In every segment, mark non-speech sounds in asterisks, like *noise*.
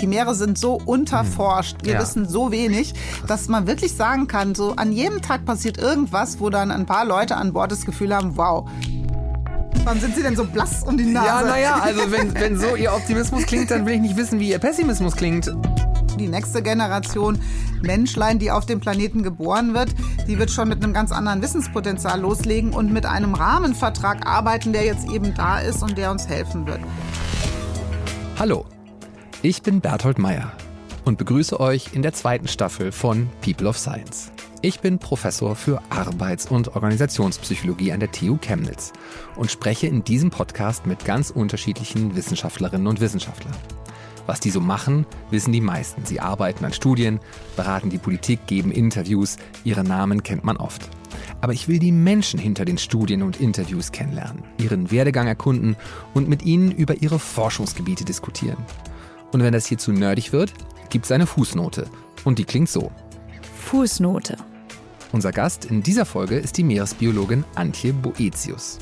Die Meere sind so unterforscht. Wir Ja. wissen so wenig, dass man wirklich sagen kann, so an jedem Tag passiert irgendwas, wo dann ein paar Leute an Bord das Gefühl haben, wow. Warum sind sie denn so blass um die Nase? Ja, naja, *laughs* also wenn, wenn so ihr Optimismus klingt, dann will ich nicht wissen, wie ihr Pessimismus klingt. Die nächste Generation Menschlein, die auf dem Planeten geboren wird, die wird schon mit einem ganz anderen Wissenspotenzial loslegen und mit einem Rahmenvertrag arbeiten, der jetzt eben da ist und der uns helfen wird. Hallo, ich bin Berthold Meyer und begrüße euch in der zweiten Staffel von People of Science. Ich bin Professor für Arbeits- und Organisationspsychologie an der TU Chemnitz und spreche in diesem Podcast mit ganz unterschiedlichen Wissenschaftlerinnen und Wissenschaftlern. Was die so machen, wissen die meisten. Sie arbeiten an Studien, beraten die Politik, geben Interviews, ihre Namen kennt man oft. Aber ich will die Menschen hinter den Studien und Interviews kennenlernen, ihren Werdegang erkunden und mit ihnen über ihre Forschungsgebiete diskutieren. Und wenn das hier zu nerdig wird, gibt's eine Fußnote. Und die klingt so. Fußnote. Unser Gast in dieser Folge ist die Meeresbiologin Antje Boetius.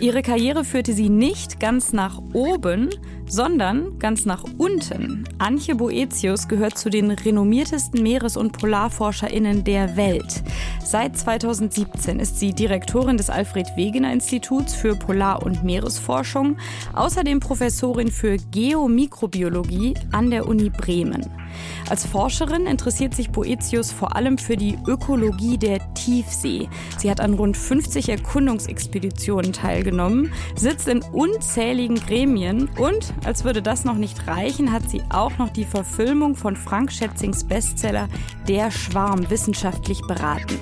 Ihre Karriere führte sie nicht ganz nach oben, sondern ganz nach unten. Antje Boetius gehört zu den renommiertesten Meeres- und PolarforscherInnen der Welt. Seit 2017 ist sie Direktorin des Alfred Wegener Instituts für Polar- und Meeresforschung, außerdem Professorin für Geomikrobiologie an der Uni Bremen. Als Forscherin interessiert sich Boetius vor allem für die Ökologie der Tiefsee. Sie hat an rund 50 Erkundungsexpeditionen teilgenommen, sitzt in unzähligen Gremien und, als würde das noch nicht reichen, hat sie auch noch die Verfilmung von Frank Schätzings Bestseller Der Schwarm wissenschaftlich beraten.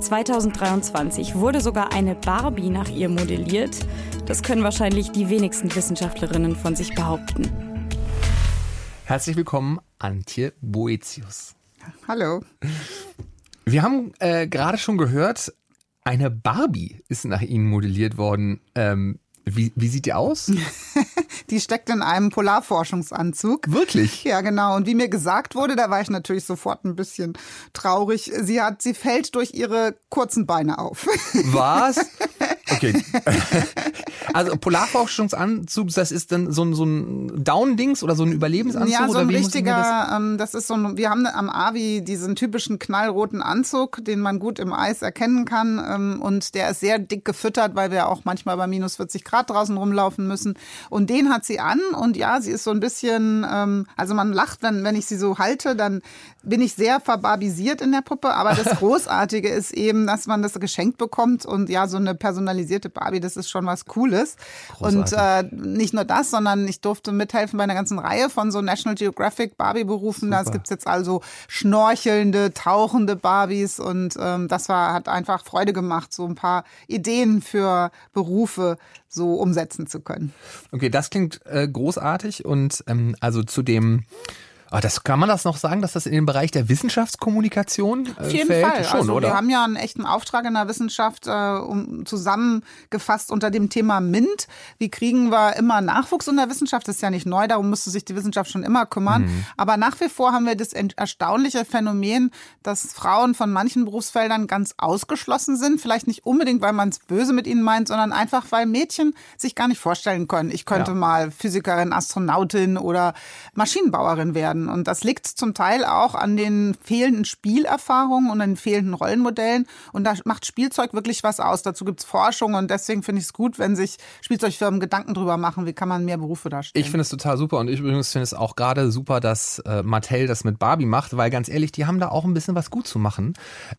2023 wurde sogar eine Barbie nach ihr modelliert. Das können wahrscheinlich die wenigsten Wissenschaftlerinnen von sich behaupten. Herzlich willkommen, Antje Boetius. Hallo. Wir haben äh, gerade schon gehört, eine Barbie ist nach Ihnen modelliert worden. Ähm, wie, wie sieht die aus? *laughs* Die steckt in einem Polarforschungsanzug. Wirklich? Ja, genau. Und wie mir gesagt wurde, da war ich natürlich sofort ein bisschen traurig. Sie hat, sie fällt durch ihre kurzen Beine auf. Was? *laughs* Okay. *laughs* Also Polarforschungsanzug, das ist dann so ein, so ein Down-Dings oder so ein Überlebensanzug? Ja, so oder ein mir das- richtiger, ähm, das ist so ein, wir haben am Avi diesen typischen knallroten Anzug, den man gut im Eis erkennen kann. Ähm, und der ist sehr dick gefüttert, weil wir auch manchmal bei minus 40 Grad draußen rumlaufen müssen. Und den hat sie an und ja, sie ist so ein bisschen, ähm, also man lacht, wenn, wenn ich sie so halte, dann bin ich sehr verbarbisiert in der Puppe. Aber das *laughs* Großartige ist eben, dass man das geschenkt bekommt und ja, so eine personalisierte Barbie, das ist schon was Cooles. Und äh, nicht nur das, sondern ich durfte mithelfen bei einer ganzen Reihe von so National Geographic Barbie-Berufen. Da gibt's jetzt also schnorchelnde, tauchende Barbies und ähm, das war, hat einfach Freude gemacht, so ein paar Ideen für Berufe so umsetzen zu können. Okay, das klingt äh, großartig und ähm, also zu dem Ah, das kann man das noch sagen, dass das in den Bereich der Wissenschaftskommunikation äh, Auf jeden fällt? Fall. Schon, also oder? wir haben ja einen echten Auftrag in der Wissenschaft äh, um, zusammengefasst unter dem Thema MINT. Wie kriegen wir immer Nachwuchs in der Wissenschaft? Das ist ja nicht neu, darum musste sich die Wissenschaft schon immer kümmern. Mhm. Aber nach wie vor haben wir das erstaunliche Phänomen, dass Frauen von manchen Berufsfeldern ganz ausgeschlossen sind. Vielleicht nicht unbedingt, weil man es böse mit ihnen meint, sondern einfach, weil Mädchen sich gar nicht vorstellen können. Ich könnte Ja. mal Physikerin, Astronautin oder Maschinenbauerin werden. Und das liegt zum Teil auch an den fehlenden Spielerfahrungen und an den fehlenden Rollenmodellen. Und da macht Spielzeug wirklich was aus. Dazu gibt's Forschung und deswegen finde ich es gut, wenn sich Spielzeugfirmen Gedanken drüber machen, wie kann man mehr Berufe darstellen. Ich finde es total super und ich übrigens finde es auch gerade super, dass äh, Mattel das mit Barbie macht, weil ganz ehrlich, die haben da auch ein bisschen was gut zu machen.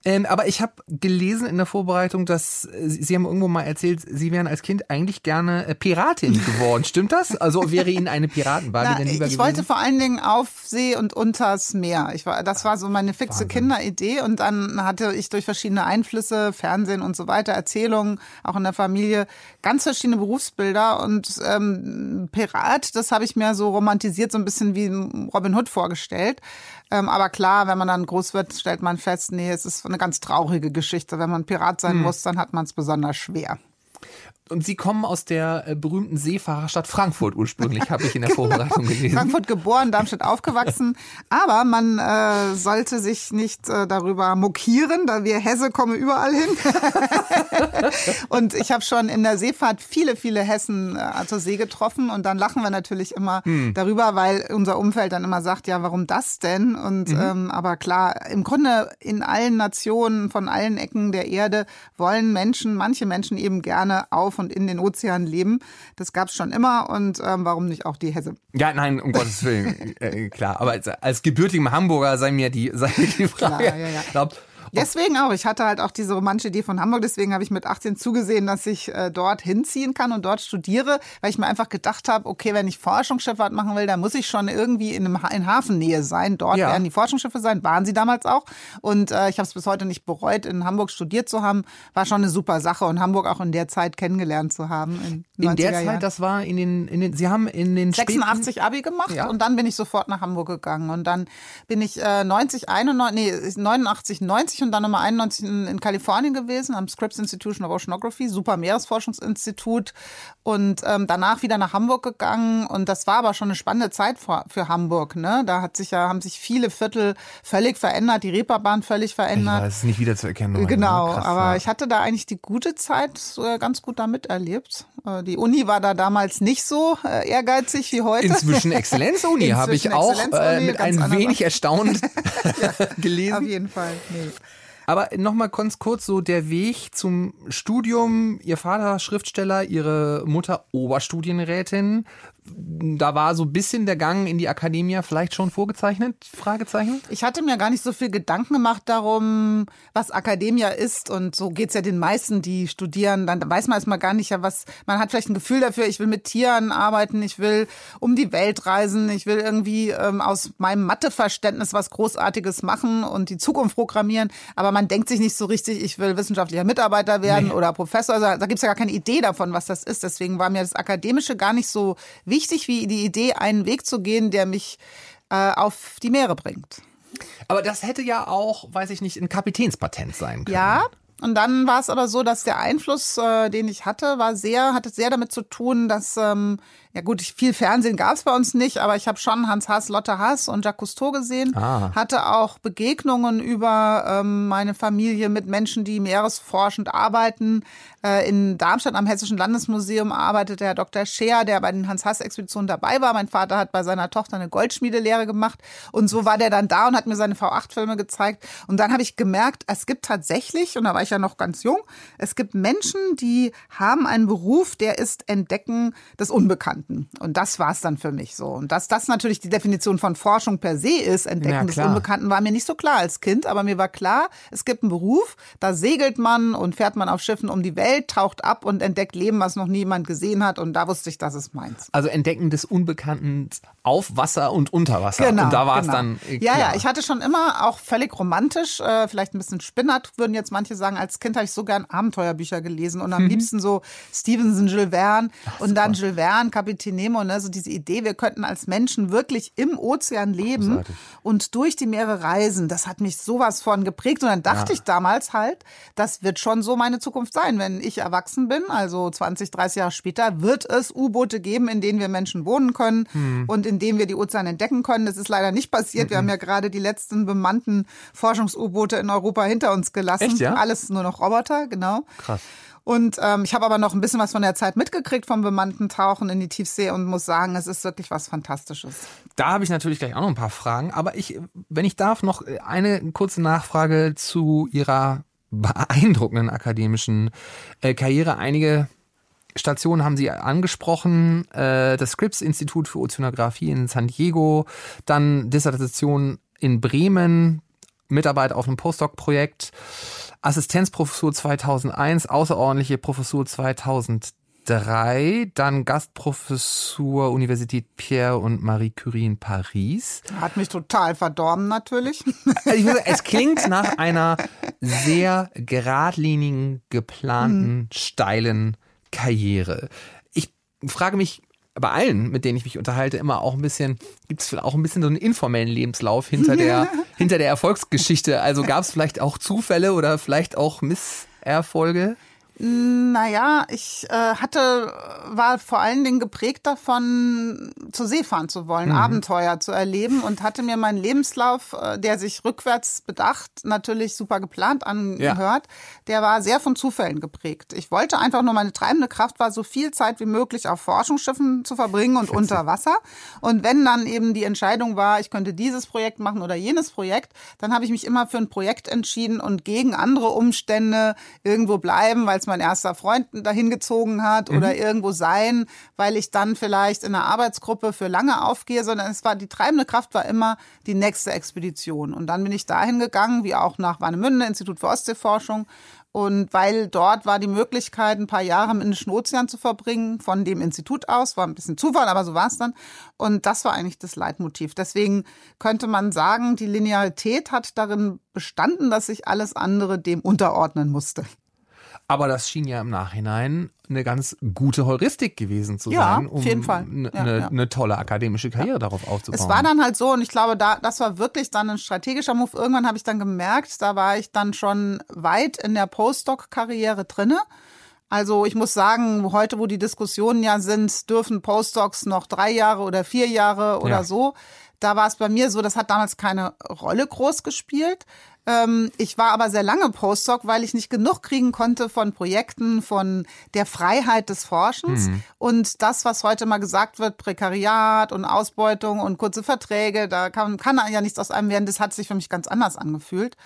Ähm, aber ich habe gelesen in der Vorbereitung, dass äh, Sie haben irgendwo mal erzählt, Sie wären als Kind eigentlich gerne äh, Piratin geworden. Stimmt das? Also wäre Ihnen eine Piratenbarbie *laughs* denn lieber ich gewesen? wollte vor allen Dingen auf See und unters Meer. Ich war, das war so meine fixe Kinderidee und dann hatte ich durch verschiedene Einflüsse, Fernsehen und so weiter, Erzählungen, auch in der Familie, ganz verschiedene Berufsbilder und ähm, Pirat, das habe ich mir so romantisiert, so ein bisschen wie Robin Hood vorgestellt. Ähm, aber klar, wenn man dann groß wird, stellt man fest, nee, es ist eine ganz traurige Geschichte. Wenn man Pirat sein Hm. muss, dann hat man es besonders schwer. Und Sie kommen aus der äh, berühmten Seefahrerstadt Frankfurt ursprünglich, habe ich in der *laughs* Vorbereitung gelesen. Frankfurt geboren, Darmstadt aufgewachsen. Aber man äh, sollte sich nicht äh, darüber mokieren, da wir Hesse kommen überall hin. *laughs* und ich habe schon in der Seefahrt viele, viele Hessen äh, zur See getroffen. Und dann lachen wir natürlich immer hm. darüber, weil unser Umfeld dann immer sagt, ja, warum das denn? Und mhm. ähm, aber klar, im Grunde in allen Nationen, von allen Ecken der Erde wollen Menschen, manche Menschen eben gerne auf und in den Ozean leben. Das gab es schon immer und ähm, warum nicht auch die Hesse? Ja, nein, um Gottes Willen, *laughs* äh, klar. Aber als, als gebürtigem Hamburger sei mir die, sei mir die Frage. Klar, ja, ja. Glaub, Deswegen auch. Ich hatte halt auch diese romantische Idee von Hamburg. Deswegen habe ich mit 18 zugesehen, dass ich äh, dort hinziehen kann und dort studiere, weil ich mir einfach gedacht habe, okay, wenn ich Forschungsschifffahrt machen will, dann muss ich schon irgendwie in, einem ha in Hafennähe sein. Dort ja. werden die Forschungsschiffe sein, waren sie damals auch. Und äh, ich habe es bis heute nicht bereut, in Hamburg studiert zu haben. War schon eine super Sache und Hamburg auch in der Zeit kennengelernt zu haben. In, in der Zeit, Jahren. das war in den, in den, Sie haben in den 86 späten... Abi gemacht ja. und dann bin ich sofort nach Hamburg gegangen und dann bin ich äh, 90, 91, nee, 89, 90 und dann nochmal 91 in, in, Kalifornien gewesen, am Scripps Institution of Oceanography, super Meeresforschungsinstitut und ähm, danach wieder nach Hamburg gegangen und das war aber schon eine spannende Zeit für, für Hamburg. Ne? Da hat sich ja, haben sich viele Viertel völlig verändert, die Reeperbahn völlig verändert. Das ist nicht wieder zu erkennen. Ne? Genau, Krass, aber ja. ich hatte da eigentlich die gute Zeit äh, ganz gut da miterlebt. Äh, die Uni war da damals nicht so äh, ehrgeizig wie heute. Inzwischen Exzellenzuni *laughs* habe ich auch äh, mit ein wenig *laughs* erstaunt *laughs* gelesen. Auf jeden Fall. Nee. Aber nochmal ganz kurz so der Weg zum Studium. Ihr Vater Schriftsteller, Ihre Mutter Oberstudienrätin da war so ein bisschen der Gang in die Akademie vielleicht schon vorgezeichnet? Fragezeichen? Ich hatte mir gar nicht so viel Gedanken gemacht darum, was Akademia ist. Und so geht's ja den meisten, die studieren. Dann weiß man erstmal gar nicht, ja, was, man hat vielleicht ein Gefühl dafür, ich will mit Tieren arbeiten, ich will um die Welt reisen, ich will irgendwie ähm, aus meinem Matheverständnis was Großartiges machen und die Zukunft programmieren. Aber man denkt sich nicht so richtig, ich will wissenschaftlicher Mitarbeiter werden nee. oder Professor. Also, da gibt's ja gar keine Idee davon, was das ist. Deswegen war mir das Akademische gar nicht so wichtig wie die Idee, einen Weg zu gehen, der mich äh, auf die Meere bringt. Aber das hätte ja auch, weiß ich nicht, ein Kapitänspatent sein können. Ja, und dann war es aber so, dass der Einfluss, äh, den ich hatte, war sehr, hatte sehr damit zu tun, dass ähm, ja gut, viel Fernsehen gab es bei uns nicht, aber ich habe schon Hans Haas, Lotte Haas und Jacques Cousteau gesehen. Ah. Hatte auch Begegnungen über ähm, meine Familie mit Menschen, die meeresforschend arbeiten. Äh, in Darmstadt am Hessischen Landesmuseum arbeitete Herr Dr. Scheer, der bei den Hans Haas Expeditionen dabei war. Mein Vater hat bei seiner Tochter eine Goldschmiedelehre gemacht und so war der dann da und hat mir seine V8-Filme gezeigt. Und dann habe ich gemerkt, es gibt tatsächlich, und da war ich ja noch ganz jung, es gibt Menschen, die haben einen Beruf, der ist Entdecken des Unbekannten. Unbekannten. Und das war es dann für mich so. Und dass das natürlich die Definition von Forschung per se ist, Entdecken ja, des Unbekannten, war mir nicht so klar als Kind. Aber mir war klar, es gibt einen Beruf, da segelt man und fährt man auf Schiffen um die Welt, taucht ab und entdeckt Leben, was noch niemand gesehen hat. Und da wusste ich, das ist meins. Also Entdecken des Unbekannten auf Wasser und unter Wasser. Genau, und da war genau. es dann. Klar. Ja, ja, ich hatte schon immer auch völlig romantisch, äh, vielleicht ein bisschen spinnert, würden jetzt manche sagen. Als Kind habe ich so gern Abenteuerbücher gelesen und am mhm. liebsten so Stevenson, Jules Verne Ach, und dann Jules Verne, Kapitän Kapitän Nemo, ne? so diese Idee, wir könnten als Menschen wirklich im Ozean leben Großartig. und durch die Meere reisen. Das hat mich sowas von geprägt. Und dann dachte ja. ich damals halt, das wird schon so meine Zukunft sein. Wenn ich erwachsen bin, also 20, 30 Jahre später, wird es U-Boote geben, in denen wir Menschen wohnen können hm. und in denen wir die Ozeane entdecken können. Das ist leider nicht passiert. Wir haben ja gerade die letzten bemannten Forschungs-U-Boote in Europa hinter uns gelassen. Echt, ja? Alles nur noch Roboter, genau. Krass. Und ähm, ich habe aber noch ein bisschen was von der Zeit mitgekriegt vom bemannten Tauchen in die Tiefsee und muss sagen, es ist wirklich was Fantastisches. Da habe ich natürlich gleich auch noch ein paar Fragen, aber ich, wenn ich darf, noch eine kurze Nachfrage zu Ihrer beeindruckenden akademischen äh, Karriere. Einige Stationen haben Sie angesprochen, äh, das Scripps Institut für Ozeanographie in San Diego, dann Dissertation in Bremen, Mitarbeit auf einem Postdoc-Projekt. Assistenzprofessur 2001, außerordentliche Professur 2003, dann Gastprofessur Universität Pierre und Marie Curie in Paris. Hat mich total verdorben natürlich. Also würde, es *laughs* klingt nach einer sehr geradlinigen, geplanten, mhm. steilen Karriere. Ich frage mich, bei allen, mit denen ich mich unterhalte, immer auch ein bisschen, gibt es vielleicht auch ein bisschen so einen informellen Lebenslauf hinter der, *laughs* hinter der Erfolgsgeschichte. Also gab es vielleicht auch Zufälle oder vielleicht auch Misserfolge? Naja, ich äh, hatte, war vor allen Dingen geprägt davon, zur See fahren zu wollen, mhm. Abenteuer zu erleben und hatte mir meinen Lebenslauf, äh, der sich rückwärts bedacht, natürlich super geplant angehört. Ja. Der war sehr von Zufällen geprägt. Ich wollte einfach nur, meine treibende Kraft war, so viel Zeit wie möglich auf Forschungsschiffen zu verbringen und unter Wasser. Und wenn dann eben die Entscheidung war, ich könnte dieses Projekt machen oder jenes Projekt, dann habe ich mich immer für ein Projekt entschieden und gegen andere Umstände irgendwo bleiben, weil es mein erster Freund dahin gezogen hat mhm. oder irgendwo sein, weil ich dann vielleicht in einer Arbeitsgruppe für lange aufgehe, sondern es war die treibende Kraft war immer die nächste Expedition. Und dann bin ich dahin gegangen, wie auch nach Warnemünde, Institut für Ostseeforschung. Und weil dort war die Möglichkeit, ein paar Jahre im Indischen Ozean zu verbringen, von dem Institut aus, war ein bisschen Zufall, aber so war es dann. Und das war eigentlich das Leitmotiv. Deswegen könnte man sagen, die Linearität hat darin bestanden, dass sich alles andere dem unterordnen musste. Aber das schien ja im Nachhinein eine ganz gute Heuristik gewesen zu ja, sein, um auf jeden Fall. Eine, ja. eine, tolle akademische Karriere darauf aufzubauen. Es war dann halt so und ich glaube, da das war wirklich dann ein strategischer Move. Irgendwann habe ich dann gemerkt, da war ich dann schon weit in der Postdoc-Karriere drinne. Also ich muss sagen, heute, wo die Diskussionen ja sind, dürfen Postdocs noch drei Jahre oder vier Jahre oder so. Da war es bei mir so, das hat damals keine Rolle groß gespielt. Ähm, ich war aber sehr lange Postdoc, weil ich nicht genug kriegen konnte von Projekten, von der Freiheit des Forschens. Mhm. Und das, was heute mal gesagt wird, Prekariat und Ausbeutung und kurze Verträge, da kann, kann ja nichts aus einem werden, das hat sich für mich ganz anders angefühlt.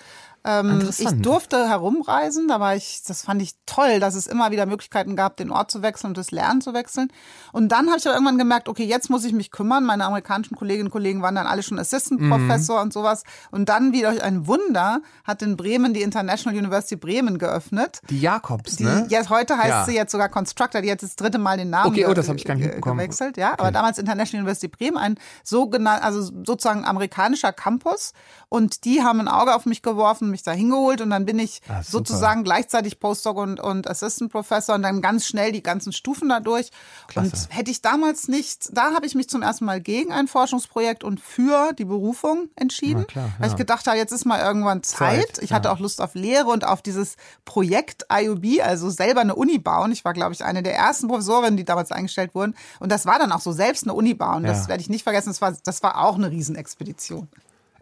Ähm, ich durfte herumreisen, da war ich, das fand ich toll, dass es immer wieder Möglichkeiten gab, den Ort zu wechseln und das Lernen zu wechseln. Und dann habe ich aber irgendwann gemerkt, okay, jetzt muss ich mich kümmern. Meine amerikanischen Kolleginnen und Kollegen waren dann alle schon Assistant Professor mhm. und sowas. Und dann, wie durch ein Wunder, hat in Bremen die International University Bremen geöffnet. Die Jakobs, die, ne? Jetzt, heute heißt ja. sie jetzt sogar Constructor, die hat das dritte Mal den Namen okay, oh, das ich gar nicht gewechselt. Ja, okay. aber damals International University Bremen, ein sogenannter, also sozusagen amerikanischer Campus. Und die haben ein Auge auf mich geworfen, mich da hingeholt und dann bin ich ah, sozusagen gleichzeitig Postdoc und, und Assistant Professor und dann ganz schnell die ganzen Stufen dadurch. Klasse. Und hätte ich damals nicht, da habe ich mich zum ersten Mal gegen ein Forschungsprojekt und für die Berufung entschieden, klar, ja. weil ich gedacht habe, jetzt ist mal irgendwann Zeit. Zeit ich ja. hatte auch Lust auf Lehre und auf dieses Projekt IUB, also selber eine Uni bauen. Ich war, glaube ich, eine der ersten Professorinnen, die damals eingestellt wurden. Und das war dann auch so, selbst eine Uni bauen. Ja. Das werde ich nicht vergessen. Das war, das war auch eine Riesenexpedition.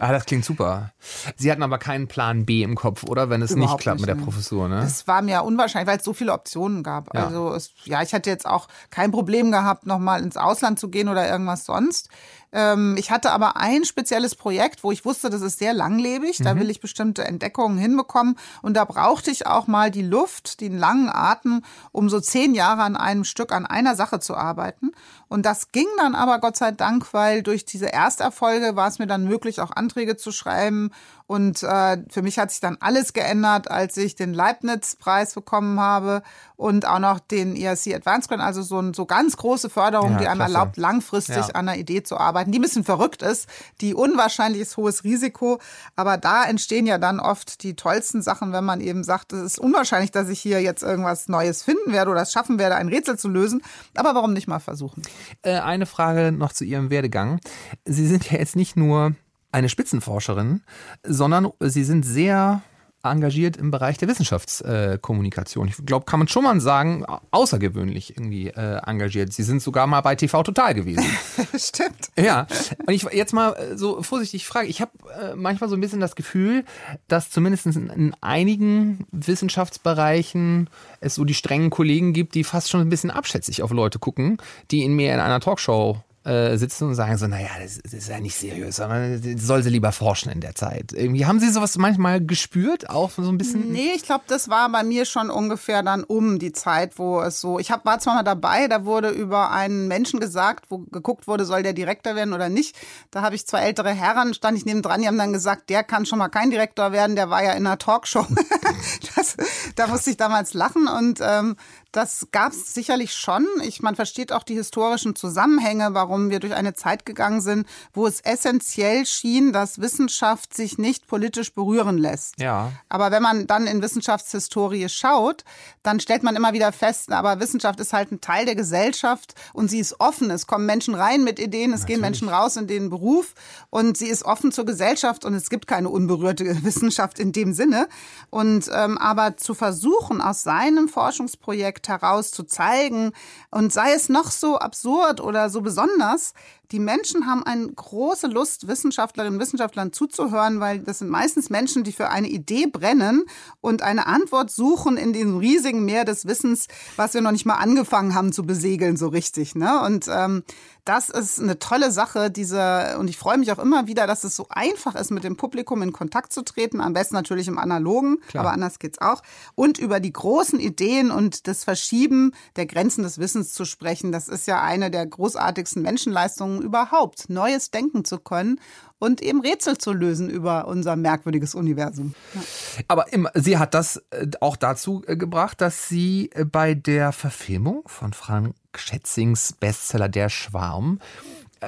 Ah, das klingt super. Sie hatten aber keinen Plan B im Kopf, oder? Wenn es Überhaupt nicht klappt nicht, mit der Professur, ne? Das war mir unwahrscheinlich, weil es so viele Optionen gab. Ja. Also, es, ja, ich hatte jetzt auch kein Problem gehabt, nochmal ins Ausland zu gehen oder irgendwas sonst. Ähm, ich hatte aber ein spezielles Projekt, wo ich wusste, das ist sehr langlebig. Da mhm. will ich bestimmte Entdeckungen hinbekommen. Und da brauchte ich auch mal die Luft, den langen Atem, um so zehn Jahre an einem Stück, an einer Sache zu arbeiten. Und das ging dann aber Gott sei Dank, weil durch diese Ersterfolge war es mir dann möglich, auch Anträge zu schreiben und äh, für mich hat sich dann alles geändert, als ich den Leibniz-Preis bekommen habe und auch noch den ERC Advanced Grant, also so, so ganz große Förderung, ja, die einem klasse. erlaubt, langfristig ja. an einer Idee zu arbeiten, die ein bisschen verrückt ist, die unwahrscheinlich ist hohes Risiko, aber da entstehen ja dann oft die tollsten Sachen, wenn man eben sagt, es ist unwahrscheinlich, dass ich hier jetzt irgendwas Neues finden werde oder es schaffen werde, ein Rätsel zu lösen, aber warum nicht mal versuchen? Äh, eine Frage noch zu Ihrem Werdegang. Sie sind ja jetzt nicht nur eine Spitzenforscherin, sondern sie sind sehr engagiert im Bereich der Wissenschaftskommunikation. ich glaube, kann man schon mal sagen, außergewöhnlich irgendwie äh, engagiert. Sie sind sogar mal bei TV Total gewesen. *laughs* Stimmt. Ja. Und ich jetzt mal äh, so vorsichtig frage, ich habe äh, manchmal so ein bisschen das Gefühl, dass zumindest in, in, einigen Wissenschaftsbereichen es so die strengen Kollegen gibt, die fast schon ein bisschen abschätzig auf Leute gucken, die in mir in einer Talkshow äh, sitzen und sagen so, naja, das, das ist ja nicht seriös, sondern soll sie lieber forschen in der Zeit. Irgendwie haben Sie sowas manchmal gespürt, auch so ein bisschen? Nee, ich glaube, das war bei mir schon ungefähr dann um die Zeit, wo es so, ich hab, war zwar mal dabei, da wurde über einen Menschen gesagt, wo geguckt wurde, soll der Direktor werden oder nicht. Da habe ich zwei ältere Herren, stand ich neben dran, die haben dann gesagt, der kann schon mal kein Direktor werden, der war ja in einer Talkshow. *laughs* das, da musste ich damals lachen und ähm, Das gab es sicherlich schon. Ich, man versteht auch die historischen Zusammenhänge, warum wir durch eine Zeit gegangen sind, wo es essentiell schien, dass Wissenschaft sich nicht politisch berühren lässt. Ja. Aber wenn man dann in Wissenschaftshistorie schaut, dann stellt man immer wieder fest, aber Wissenschaft ist halt ein Teil der Gesellschaft und sie ist offen. Es kommen Menschen rein mit Ideen, es Natürlich. gehen Menschen raus in den Beruf und sie ist offen zur Gesellschaft und es gibt keine unberührte *laughs* Wissenschaft in dem Sinne. Und ähm, aber zu versuchen, aus seinem Forschungsprojekt Heraus zu zeigen. Und sei es noch so absurd oder so besonders, die Menschen haben eine große Lust, Wissenschaftlerinnen und Wissenschaftlern zuzuhören, weil das sind meistens Menschen, die für eine Idee brennen und eine Antwort suchen in diesem riesigen Meer des Wissens, was wir noch nicht mal angefangen haben zu besegeln, so richtig. Ne? Und ähm, das ist eine tolle Sache, diese, und ich freue mich auch immer wieder, dass es so einfach ist, mit dem Publikum in Kontakt zu treten. Am besten natürlich im Analogen, Klar. aber anders geht's auch. Und über die großen Ideen und das Verschieben der Grenzen des Wissens zu sprechen. Das ist ja eine der großartigsten Menschenleistungen überhaupt, Neues denken zu können und eben Rätsel zu lösen über unser merkwürdiges Universum. Ja. Aber im, sie hat das äh, auch dazu äh, gebracht, dass sie äh, bei der Verfilmung von Frank Schätzings Bestseller Der Schwarm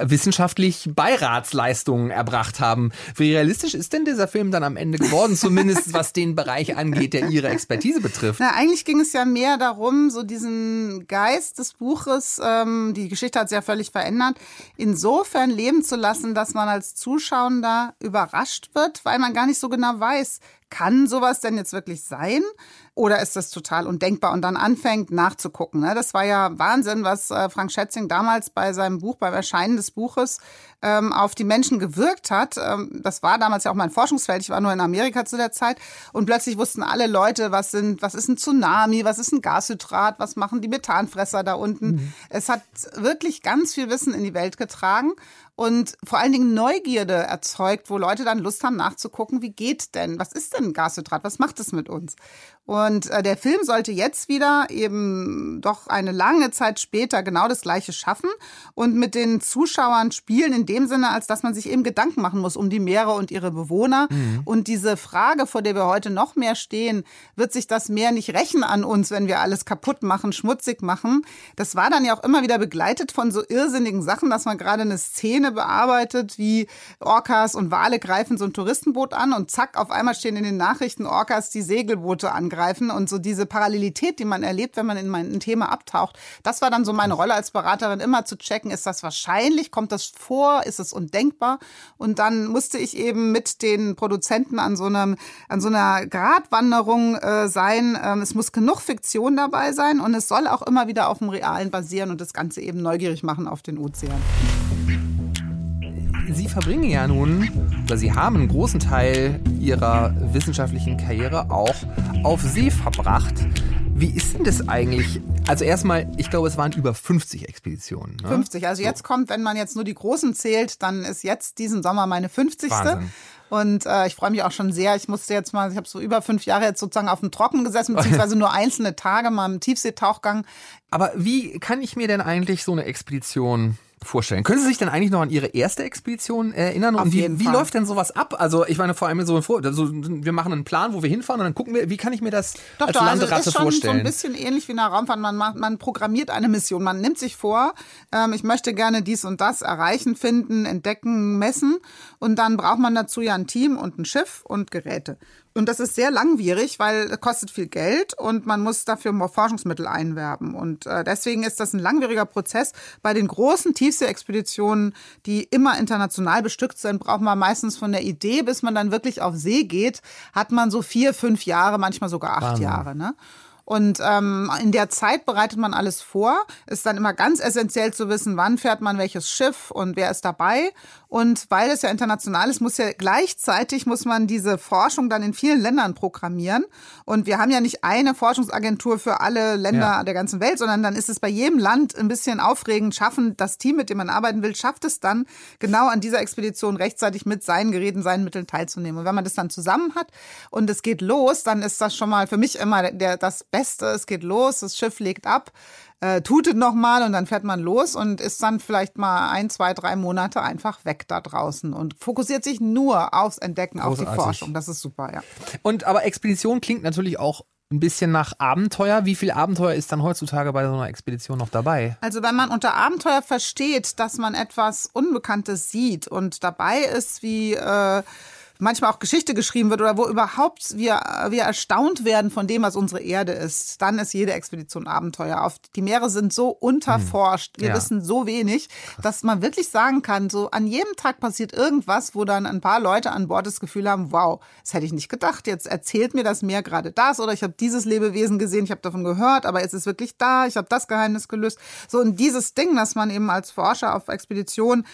wissenschaftlich Beiratsleistungen erbracht haben. Wie realistisch ist denn dieser Film dann am Ende geworden, zumindest *laughs* was den Bereich angeht, der Ihre Expertise betrifft? Na, eigentlich ging es ja mehr darum, so diesen Geist des Buches, ähm, die Geschichte hat sich ja völlig verändert, insofern leben zu lassen, dass man als Zuschauender überrascht wird, weil man gar nicht so genau weiß, kann sowas denn jetzt wirklich sein? Oder ist das total undenkbar und dann anfängt nachzugucken? Ne? Das war ja Wahnsinn, was äh, Frank Schätzing damals bei seinem Buch, beim Erscheinen des Buches ähm, auf die Menschen gewirkt hat. Ähm, das war damals ja auch mein Forschungsfeld. Ich war nur in Amerika zu der Zeit und plötzlich wussten alle Leute, was sind, was ist ein Tsunami, was ist ein Gashydrat, was machen die Methanfresser da unten. Mhm. Es hat wirklich ganz viel Wissen in die Welt getragen und vor allen Dingen Neugierde erzeugt, wo Leute dann Lust haben nachzugucken, wie geht denn, was ist denn Gashydrat, was macht es mit uns? Und äh, der Film sollte jetzt wieder eben doch eine lange Zeit später genau das Gleiche schaffen und mit den Zuschauern spielen in dem Sinne, als dass man sich eben Gedanken machen muss um die Meere und ihre Bewohner. Mhm. Und diese Frage, vor der wir heute noch mehr stehen, wird sich das Meer nicht rächen an uns, wenn wir alles kaputt machen, schmutzig machen? Das war dann ja auch immer wieder begleitet von so irrsinnigen Sachen, dass man gerade eine Szene bearbeitet, wie Orcas und Wale greifen so ein Touristenboot an und zack, auf einmal stehen in den Nachrichten Orcas, die Segelboote angreifen aufgreifen und so diese Parallelität, die man erlebt, wenn man in ein Thema abtaucht. Das war dann so meine Rolle als Beraterin, immer zu checken, ist das wahrscheinlich, kommt das vor, ist es undenkbar? Und dann musste ich eben mit den Produzenten an so einem, an so einer Gratwanderung äh, sein. Ähm, es muss genug Fiktion dabei sein und es soll auch immer wieder auf dem Realen basieren und das Ganze eben neugierig machen auf den Ozean. Sie verbringen ja nun, oder Sie haben einen großen Teil Ihrer wissenschaftlichen Karriere auch auf See verbracht. Wie ist denn das eigentlich? Also erstmal, ich glaube, es waren über 50 Expeditionen. Ne? 50. Also jetzt kommt, wenn man jetzt nur die großen zählt, dann ist jetzt diesen Sommer meine 50. Wahnsinn. Und äh, ich freue mich auch schon sehr. Ich musste jetzt mal, ich habe so über fünf Jahre jetzt sozusagen auf dem Trocken gesessen, *laughs* beziehungsweise nur einzelne Tage mal im Tiefseetauchgang. Aber wie kann ich mir denn eigentlich so eine Expedition vorstellen. Können Sie sich denn eigentlich noch an Ihre erste Expedition erinnern? Auf und wie, wie läuft denn sowas ab? Also ich meine vor allem so also wir machen einen Plan, wo wir hinfahren und dann gucken wir, wie kann ich mir das doch, als doch, Landeratte also ist schon vorstellen? so ein bisschen ähnlich wie in einer Raumfahrt. Man, macht, man programmiert eine Mission. Man nimmt sich vor, ähm, ich möchte gerne dies und das erreichen, finden, entdecken, messen. Und dann braucht man dazu ja ein Team und ein Schiff und Geräte. Und das ist sehr langwierig, weil es kostet viel Geld und man muss dafür Forschungsmittel einwerben. Und äh, deswegen ist das ein langwieriger Prozess. Bei den großen Tiefseeexpeditionen, die immer international bestückt sind, braucht man meistens von der Idee, bis man dann wirklich auf See geht, hat man so vier, fünf Jahre, manchmal sogar acht Wahnsinn. Jahre. Ne? Und ähm, in der Zeit bereitet man alles vor. Ist dann immer ganz essentiell zu wissen, wann fährt man welches Schiff und wer ist dabei. Und weil es ja international ist, muss ja gleichzeitig muss man diese Forschung dann in vielen Ländern programmieren. Und wir haben ja nicht eine Forschungsagentur für alle Länder ja. der ganzen Welt, sondern dann ist es bei jedem Land ein bisschen aufregend, schaffen das Team, mit dem man arbeiten will, schafft es dann genau an dieser Expedition rechtzeitig mit seinen Geräten, seinen Mitteln teilzunehmen. Und wenn man das dann zusammen hat und es geht los, dann ist das schon mal für mich immer der, das Beste, es geht los, das Schiff legt ab, äh, tutet nochmal und dann fährt man los und ist dann vielleicht mal ein, zwei, drei Monate einfach weg da draußen und fokussiert sich nur aufs Entdecken, Großartig. auf die Forschung. Das ist super, ja. Und aber Expedition klingt natürlich auch ein bisschen nach Abenteuer. Wie viel Abenteuer ist dann heutzutage bei so einer Expedition noch dabei? Also wenn man unter Abenteuer versteht, dass man etwas Unbekanntes sieht und dabei ist, wie äh, manchmal auch Geschichte geschrieben wird oder wo überhaupt wir, wir erstaunt werden von dem, was unsere Erde ist, dann ist jede Expedition Abenteuer. Auf, die Meere sind so unterforscht, wir ja. wissen so wenig, dass man wirklich sagen kann, so an jedem Tag passiert irgendwas, wo dann ein paar Leute an Bord das Gefühl haben, wow, das hätte ich nicht gedacht, jetzt erzählt mir das Meer gerade das oder ich habe dieses Lebewesen gesehen, ich habe davon gehört, aber jetzt ist es wirklich da, ich habe das Geheimnis gelöst. So und dieses Ding, dass man eben als Forscher auf Expedition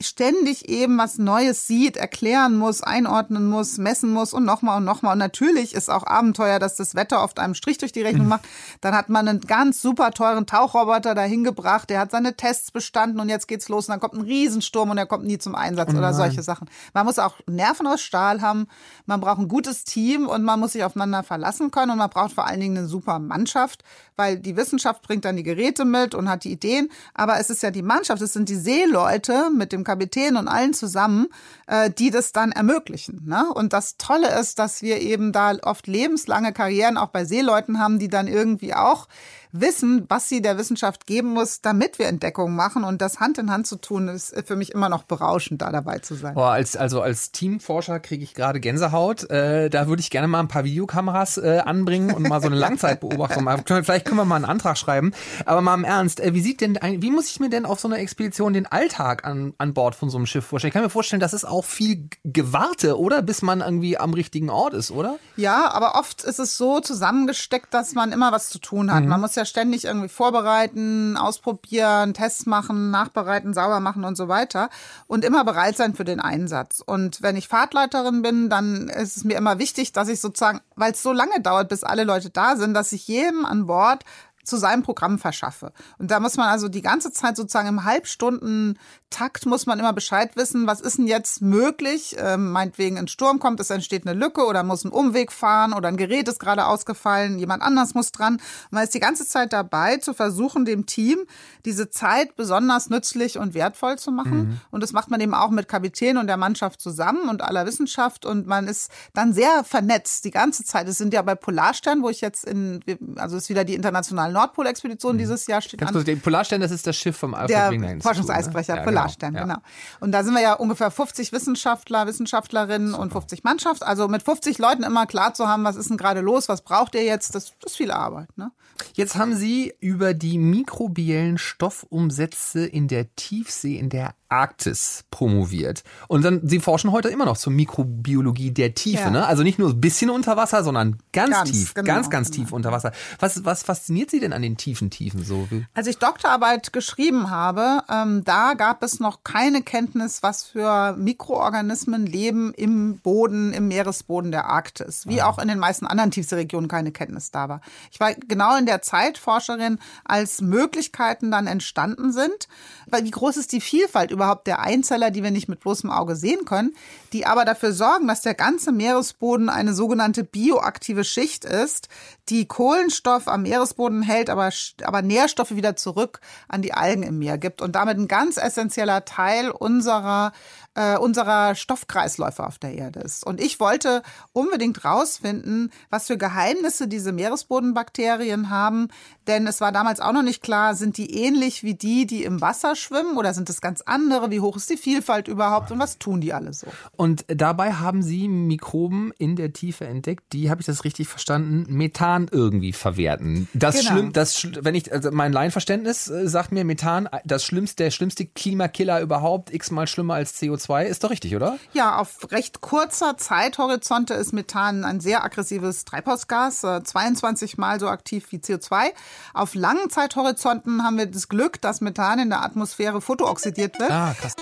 ständig eben was Neues sieht, erklären muss, einordnen muss, messen muss und nochmal und nochmal. Und natürlich ist auch Abenteuer, dass das Wetter oft einem Strich durch die Rechnung mhm. macht. Dann hat man einen ganz super teuren Tauchroboter dahin gebracht, der hat seine Tests bestanden und jetzt geht's los und dann kommt ein Riesensturm und er kommt nie zum Einsatz oh oder solche Sachen. Man muss auch Nerven aus Stahl haben, man braucht ein gutes Team und man muss sich aufeinander verlassen können und man braucht vor allen Dingen eine super Mannschaft, weil die Wissenschaft bringt dann die Geräte mit und hat die Ideen, aber es ist ja die Mannschaft, es sind die Seeleute mit mit dem Kapitän und allen zusammen, äh, die das dann ermöglichen. Ne? Und das Tolle ist, dass wir eben da oft lebenslange Karrieren auch bei Seeleuten haben, die dann irgendwie auch wissen, was sie der Wissenschaft geben muss, damit wir Entdeckungen machen. Und das Hand in Hand zu tun, ist für mich immer noch berauschend, da dabei zu sein. Boah, als, also als Teamforscher kriege ich gerade Gänsehaut. Äh, da würde ich gerne mal ein paar Videokameras äh, anbringen und mal so eine *laughs* Langzeitbeobachtung machen. Vielleicht können wir mal einen Antrag schreiben. Aber mal im Ernst, äh, wie sieht denn, ein, wie muss ich mir denn auf so einer Expedition den Alltag an, an Bord von so einem Schiff vorstellen? Ich kann mir vorstellen, das ist auch viel Gewarte, oder? Bis man irgendwie am richtigen Ort ist, oder? Ja, aber oft ist es so zusammengesteckt, dass man immer was zu tun hat. Mhm. Man muss ja ständig irgendwie vorbereiten, ausprobieren, Tests machen, nachbereiten, sauber machen und so weiter und immer bereit sein für den Einsatz. Und wenn ich Fahrtleiterin bin, dann ist es mir immer wichtig, dass ich sozusagen, weil es so lange dauert, bis alle Leute da sind, dass ich jedem an Bord zu seinem Programm verschaffe. Und da muss man also die ganze Zeit sozusagen im Halbstunden-Takt muss man immer Bescheid wissen, was ist denn jetzt möglich? Ähm, meinetwegen ein Sturm kommt, es entsteht eine Lücke oder muss ein Umweg fahren oder ein Gerät ist gerade ausgefallen, jemand anders muss dran. Und man ist die ganze Zeit dabei, zu versuchen, dem Team diese Zeit besonders nützlich und wertvoll zu machen. Mhm. Und das macht man eben auch mit Kapitän und der Mannschaft zusammen und aller Wissenschaft. Und man ist dann sehr vernetzt die ganze Zeit. Es sind ja bei Polarstern, wo ich jetzt in, also es ist wieder die internationalen Nordpolexpedition mhm. dieses Jahr steht Ganz an. Kurz, Polarstern, das ist das Schiff vom Alfred Der Wegener Forschungseisbrecher, ne? ja, Polarstern, genau. genau. Und da sind wir ja ungefähr 50 Wissenschaftler, Wissenschaftlerinnen Super. und 50 Mannschaft. Also mit 50 Leuten immer klar zu haben, was ist denn gerade los, was braucht ihr jetzt, das, das ist viel Arbeit. Ne? Jetzt haben Sie über die mikrobiellen Stoffumsätze in der Tiefsee, in der Arktis promoviert. Und dann, Sie forschen heute immer noch zur Mikrobiologie der Tiefe, ja. ne? Also nicht nur ein bisschen unter Wasser, sondern ganz, ganz tief, genau, ganz, ganz tief genau. unter Wasser. Was, was fasziniert Sie denn an den tiefen Tiefen so? Als ich Doktorarbeit geschrieben habe, ähm, da gab es noch keine Kenntnis, was für Mikroorganismen leben im Boden, im Meeresboden der Arktis. Wie ah. auch in den meisten anderen Tiefseeregionen keine Kenntnis da war. Ich war genau in der Zeit Forscherin, als Möglichkeiten dann entstanden sind. Weil wie groß ist die Vielfalt überhaupt der Einzeller, die wir nicht mit bloßem Auge sehen können, die aber dafür sorgen, dass der ganze Meeresboden eine sogenannte bioaktive Schicht ist, die Kohlenstoff am Meeresboden hält, aber, aber Nährstoffe wieder zurück an die Algen im Meer gibt und damit ein ganz essentieller Teil unserer äh, unserer Stoffkreisläufe auf der Erde ist. Und ich wollte unbedingt rausfinden, was für Geheimnisse diese Meeresbodenbakterien haben, denn es war damals auch noch nicht klar, sind die ähnlich wie die, die im Wasser schwimmen oder sind es ganz andere? Wie hoch ist die Vielfalt überhaupt und was tun die alle so? Und dabei haben Sie Mikroben in der Tiefe entdeckt, die, habe ich das richtig verstanden, Methan irgendwie verwerten. Das genau. schlimm, das, wenn ich, also mein Laienverständnis äh, sagt mir Methan, das schlimmste, der schlimmste Klimakiller überhaupt, x-mal schlimmer als CO2 ist doch richtig, oder? Ja, auf recht kurzer Zeithorizonte ist Methan ein sehr aggressives Treibhausgas, 22 äh, Mal so aktiv wie CO2. Auf langen Zeithorizonten haben wir das Glück, dass Methan in der Atmosphäre photooxidiert wird. Ah, krass.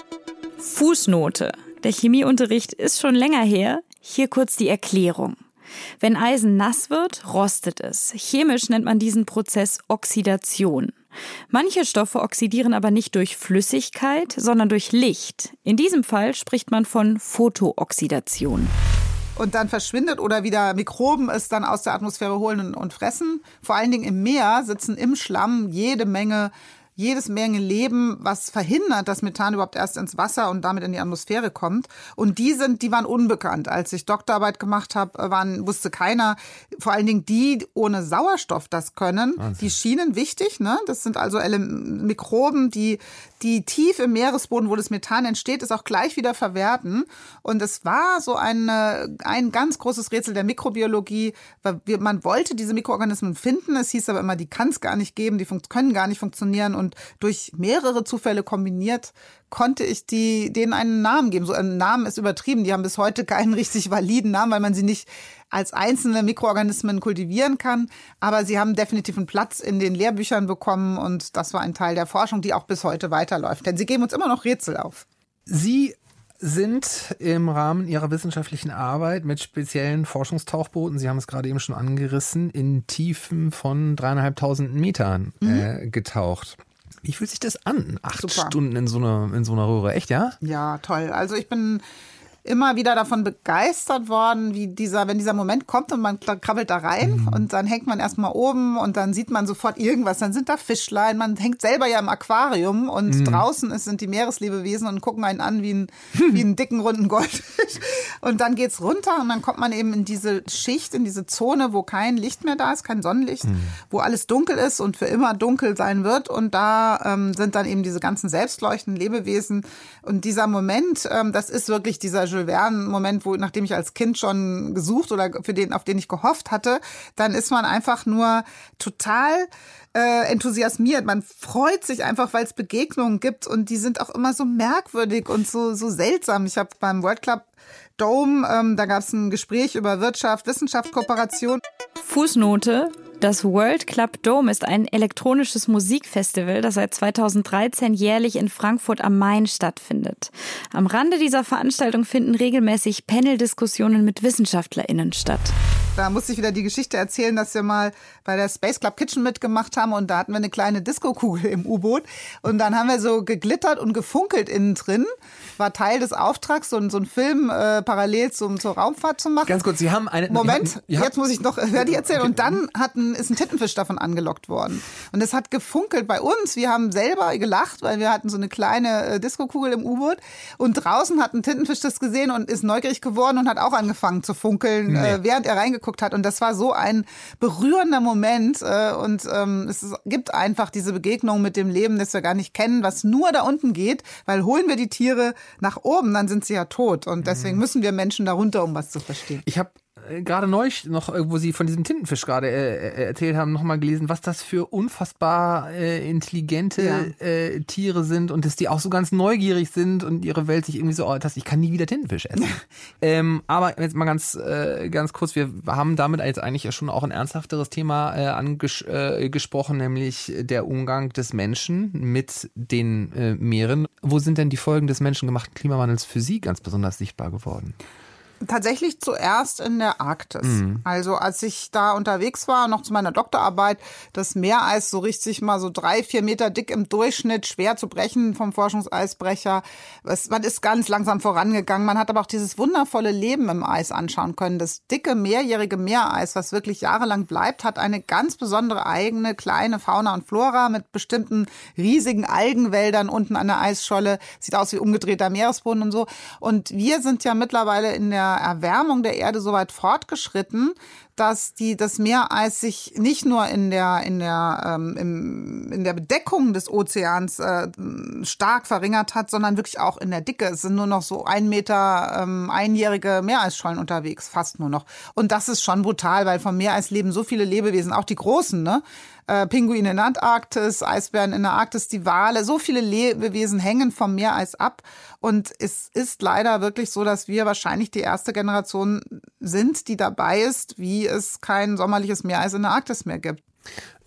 Fußnote. Der Chemieunterricht ist schon länger her. Hier kurz die Erklärung. Wenn Eisen nass wird, rostet es. Chemisch nennt man diesen Prozess Oxidation. Manche Stoffe oxidieren aber nicht durch Flüssigkeit, sondern durch Licht. In diesem Fall spricht man von Photooxidation und dann verschwindet oder wieder Mikroben es dann aus der Atmosphäre holen und fressen. Vor allen Dingen im Meer sitzen im Schlamm jede Menge jedes Menge Leben, was verhindert, dass Methan überhaupt erst ins Wasser und damit in die Atmosphäre kommt. Und die sind, die waren unbekannt. Als ich Doktorarbeit gemacht habe, äh, waren, wusste keiner, vor allen Dingen die ohne Sauerstoff das können. Wahnsinn. Die schienen wichtig, ne? Das sind also Mikroben, die, die tief im Meeresboden, wo das Methan entsteht, ist auch gleich wieder verwerten. Und es war so eine, ein ganz großes Rätsel der Mikrobiologie. Weil man wollte diese Mikroorganismen finden. Es hieß aber immer, die kann es gar nicht geben, die können gar nicht funktionieren. Und durch mehrere Zufälle kombiniert konnte ich die, denen einen Namen geben. So ein Name ist übertrieben. Die haben bis heute keinen *laughs* richtig validen Namen, weil man sie nicht als einzelne Mikroorganismen kultivieren kann. Aber sie haben definitiv einen Platz in den Lehrbüchern bekommen und das war ein Teil der Forschung, die auch bis heute weiterläuft. Denn sie geben uns immer noch Rätsel auf. Sie sind im Rahmen Ihrer wissenschaftlichen Arbeit mit speziellen Forschungstauchbooten, Sie haben es gerade eben schon angerissen, in Tiefen von dreieinhalbtausend Metern äh, mhm. getaucht. Wie fühlt sich das an? Acht Super. Stunden in so, einer, in so einer Röhre, echt, ja? Ja, toll. Also ich bin immer wieder davon begeistert worden, wie dieser, wenn dieser Moment kommt und man krabbelt da rein mhm. und dann hängt man erstmal oben und dann sieht man sofort irgendwas. Dann sind da Fischlein, man hängt selber ja im Aquarium und mhm. draußen ist, sind die Meereslebewesen und gucken einen an wie, ein, *laughs* wie einen dicken, runden Goldfisch. Und dann geht's runter und dann kommt man eben in diese Schicht, in diese Zone, wo kein Licht mehr da ist, kein Sonnenlicht, mhm. wo alles dunkel ist und für immer dunkel sein wird. Und da ähm, sind dann eben diese ganzen selbstleuchtenden Lebewesen. Und dieser Moment, ähm, das ist wirklich dieser Jules Verne-Moment, wo nachdem ich als Kind schon gesucht oder für den, auf den ich gehofft hatte, dann ist man einfach nur total äh, enthusiasmiert. Man freut sich einfach, weil es Begegnungen gibt und die sind auch immer so merkwürdig und so, so seltsam. Ich habe beim World Club Dome, ähm, da gab es ein Gespräch über Wirtschaft, Wissenschaft, Kooperation. Fußnote. Das World Club Dome ist ein elektronisches Musikfestival, das seit 2013 jährlich in Frankfurt am Main stattfindet. Am Rande dieser Veranstaltung finden regelmäßig Panel-Diskussionen mit WissenschaftlerInnen statt. Da muss ich wieder die Geschichte erzählen, dass wir mal bei der Space Club Kitchen mitgemacht haben und da hatten wir eine kleine Disco-Kugel im U-Boot und dann haben wir so geglittert und gefunkelt innen drin. War Teil des Auftrags, so, so einen Film äh, parallel zum, zur Raumfahrt zu machen. Ganz kurz, Sie haben eine... Moment, haben, jetzt muss ich noch fertig erzählen. Okay. Und dann hatten, ist ein Tittenfisch davon angelockt worden. Und es hat gefunkelt bei uns. Wir haben selber gelacht, weil wir hatten so eine kleine äh, Disco-Kugel im U-Boot. Und draußen hat ein Tintenfisch das gesehen und ist neugierig geworden und hat auch angefangen zu funkeln, nee. äh, während er reingekommen angeguckt hat. Und das war so ein berührender Moment. Äh, und ähm, es gibt einfach diese Begegnung mit dem Leben, das wir gar nicht kennen, was nur da unten geht. Weil holen wir die Tiere nach oben, dann sind sie ja tot. Und deswegen mhm. müssen wir Menschen darunter, um was zu verstehen. Ich habe gerade neulich noch, äh, wo Sie von diesem Tintenfisch gerade äh, erzählt haben, nochmal gelesen, was das für unfassbar äh, intelligente ja. äh, Tiere sind und dass die auch so ganz neugierig sind und ihre Welt sich irgendwie so, oh, dass ich kann nie wieder Tintenfisch essen. *laughs* ähm, aber jetzt mal ganz, äh, ganz kurz, wir haben damit jetzt eigentlich schon auch ein ernsthafteres Thema äh, angesprochen, nämlich der Umgang des Menschen mit den äh, Meeren. Wo sind denn die Folgen des menschengemachten Klimawandels für Sie ganz besonders sichtbar geworden? Tatsächlich zuerst in der Arktis. Mhm. Also als ich da unterwegs war, noch zu meiner Doktorarbeit, das Meereis so richtig mal so drei, vier Meter dick im Durchschnitt, schwer zu brechen vom Forschungseisbrecher. Es, man ist ganz langsam vorangegangen. Man hat aber auch dieses wundervolle Leben im Eis anschauen können. Das dicke, mehrjährige Meereis, was wirklich jahrelang bleibt, hat eine ganz besondere eigene kleine Fauna und Flora mit bestimmten riesigen Algenwäldern unten an der Eisscholle. Sieht aus wie umgedrehter Meeresboden und so. Und wir sind ja mittlerweile in der Erwärmung der Erde so weit fortgeschritten, dass die, das Meereis sich nicht nur in der, in der, ähm, im, in der Bedeckung des Ozeans äh, stark verringert hat, sondern wirklich auch in der Dicke. Es sind nur noch so ein Meter ähm, einjährige Meereisschollen unterwegs, fast nur noch. Und das ist schon brutal, weil vom Meereis leben so viele Lebewesen, auch die großen, ne? Äh, Pinguine in der Antarktis, Eisbären in der Arktis, die Wale. So viele Lebewesen hängen vom Meereis ab. Und es ist leider wirklich so, dass wir wahrscheinlich die erste Generation sind, die dabei ist, wie es kein sommerliches Meereis in der Arktis mehr gibt.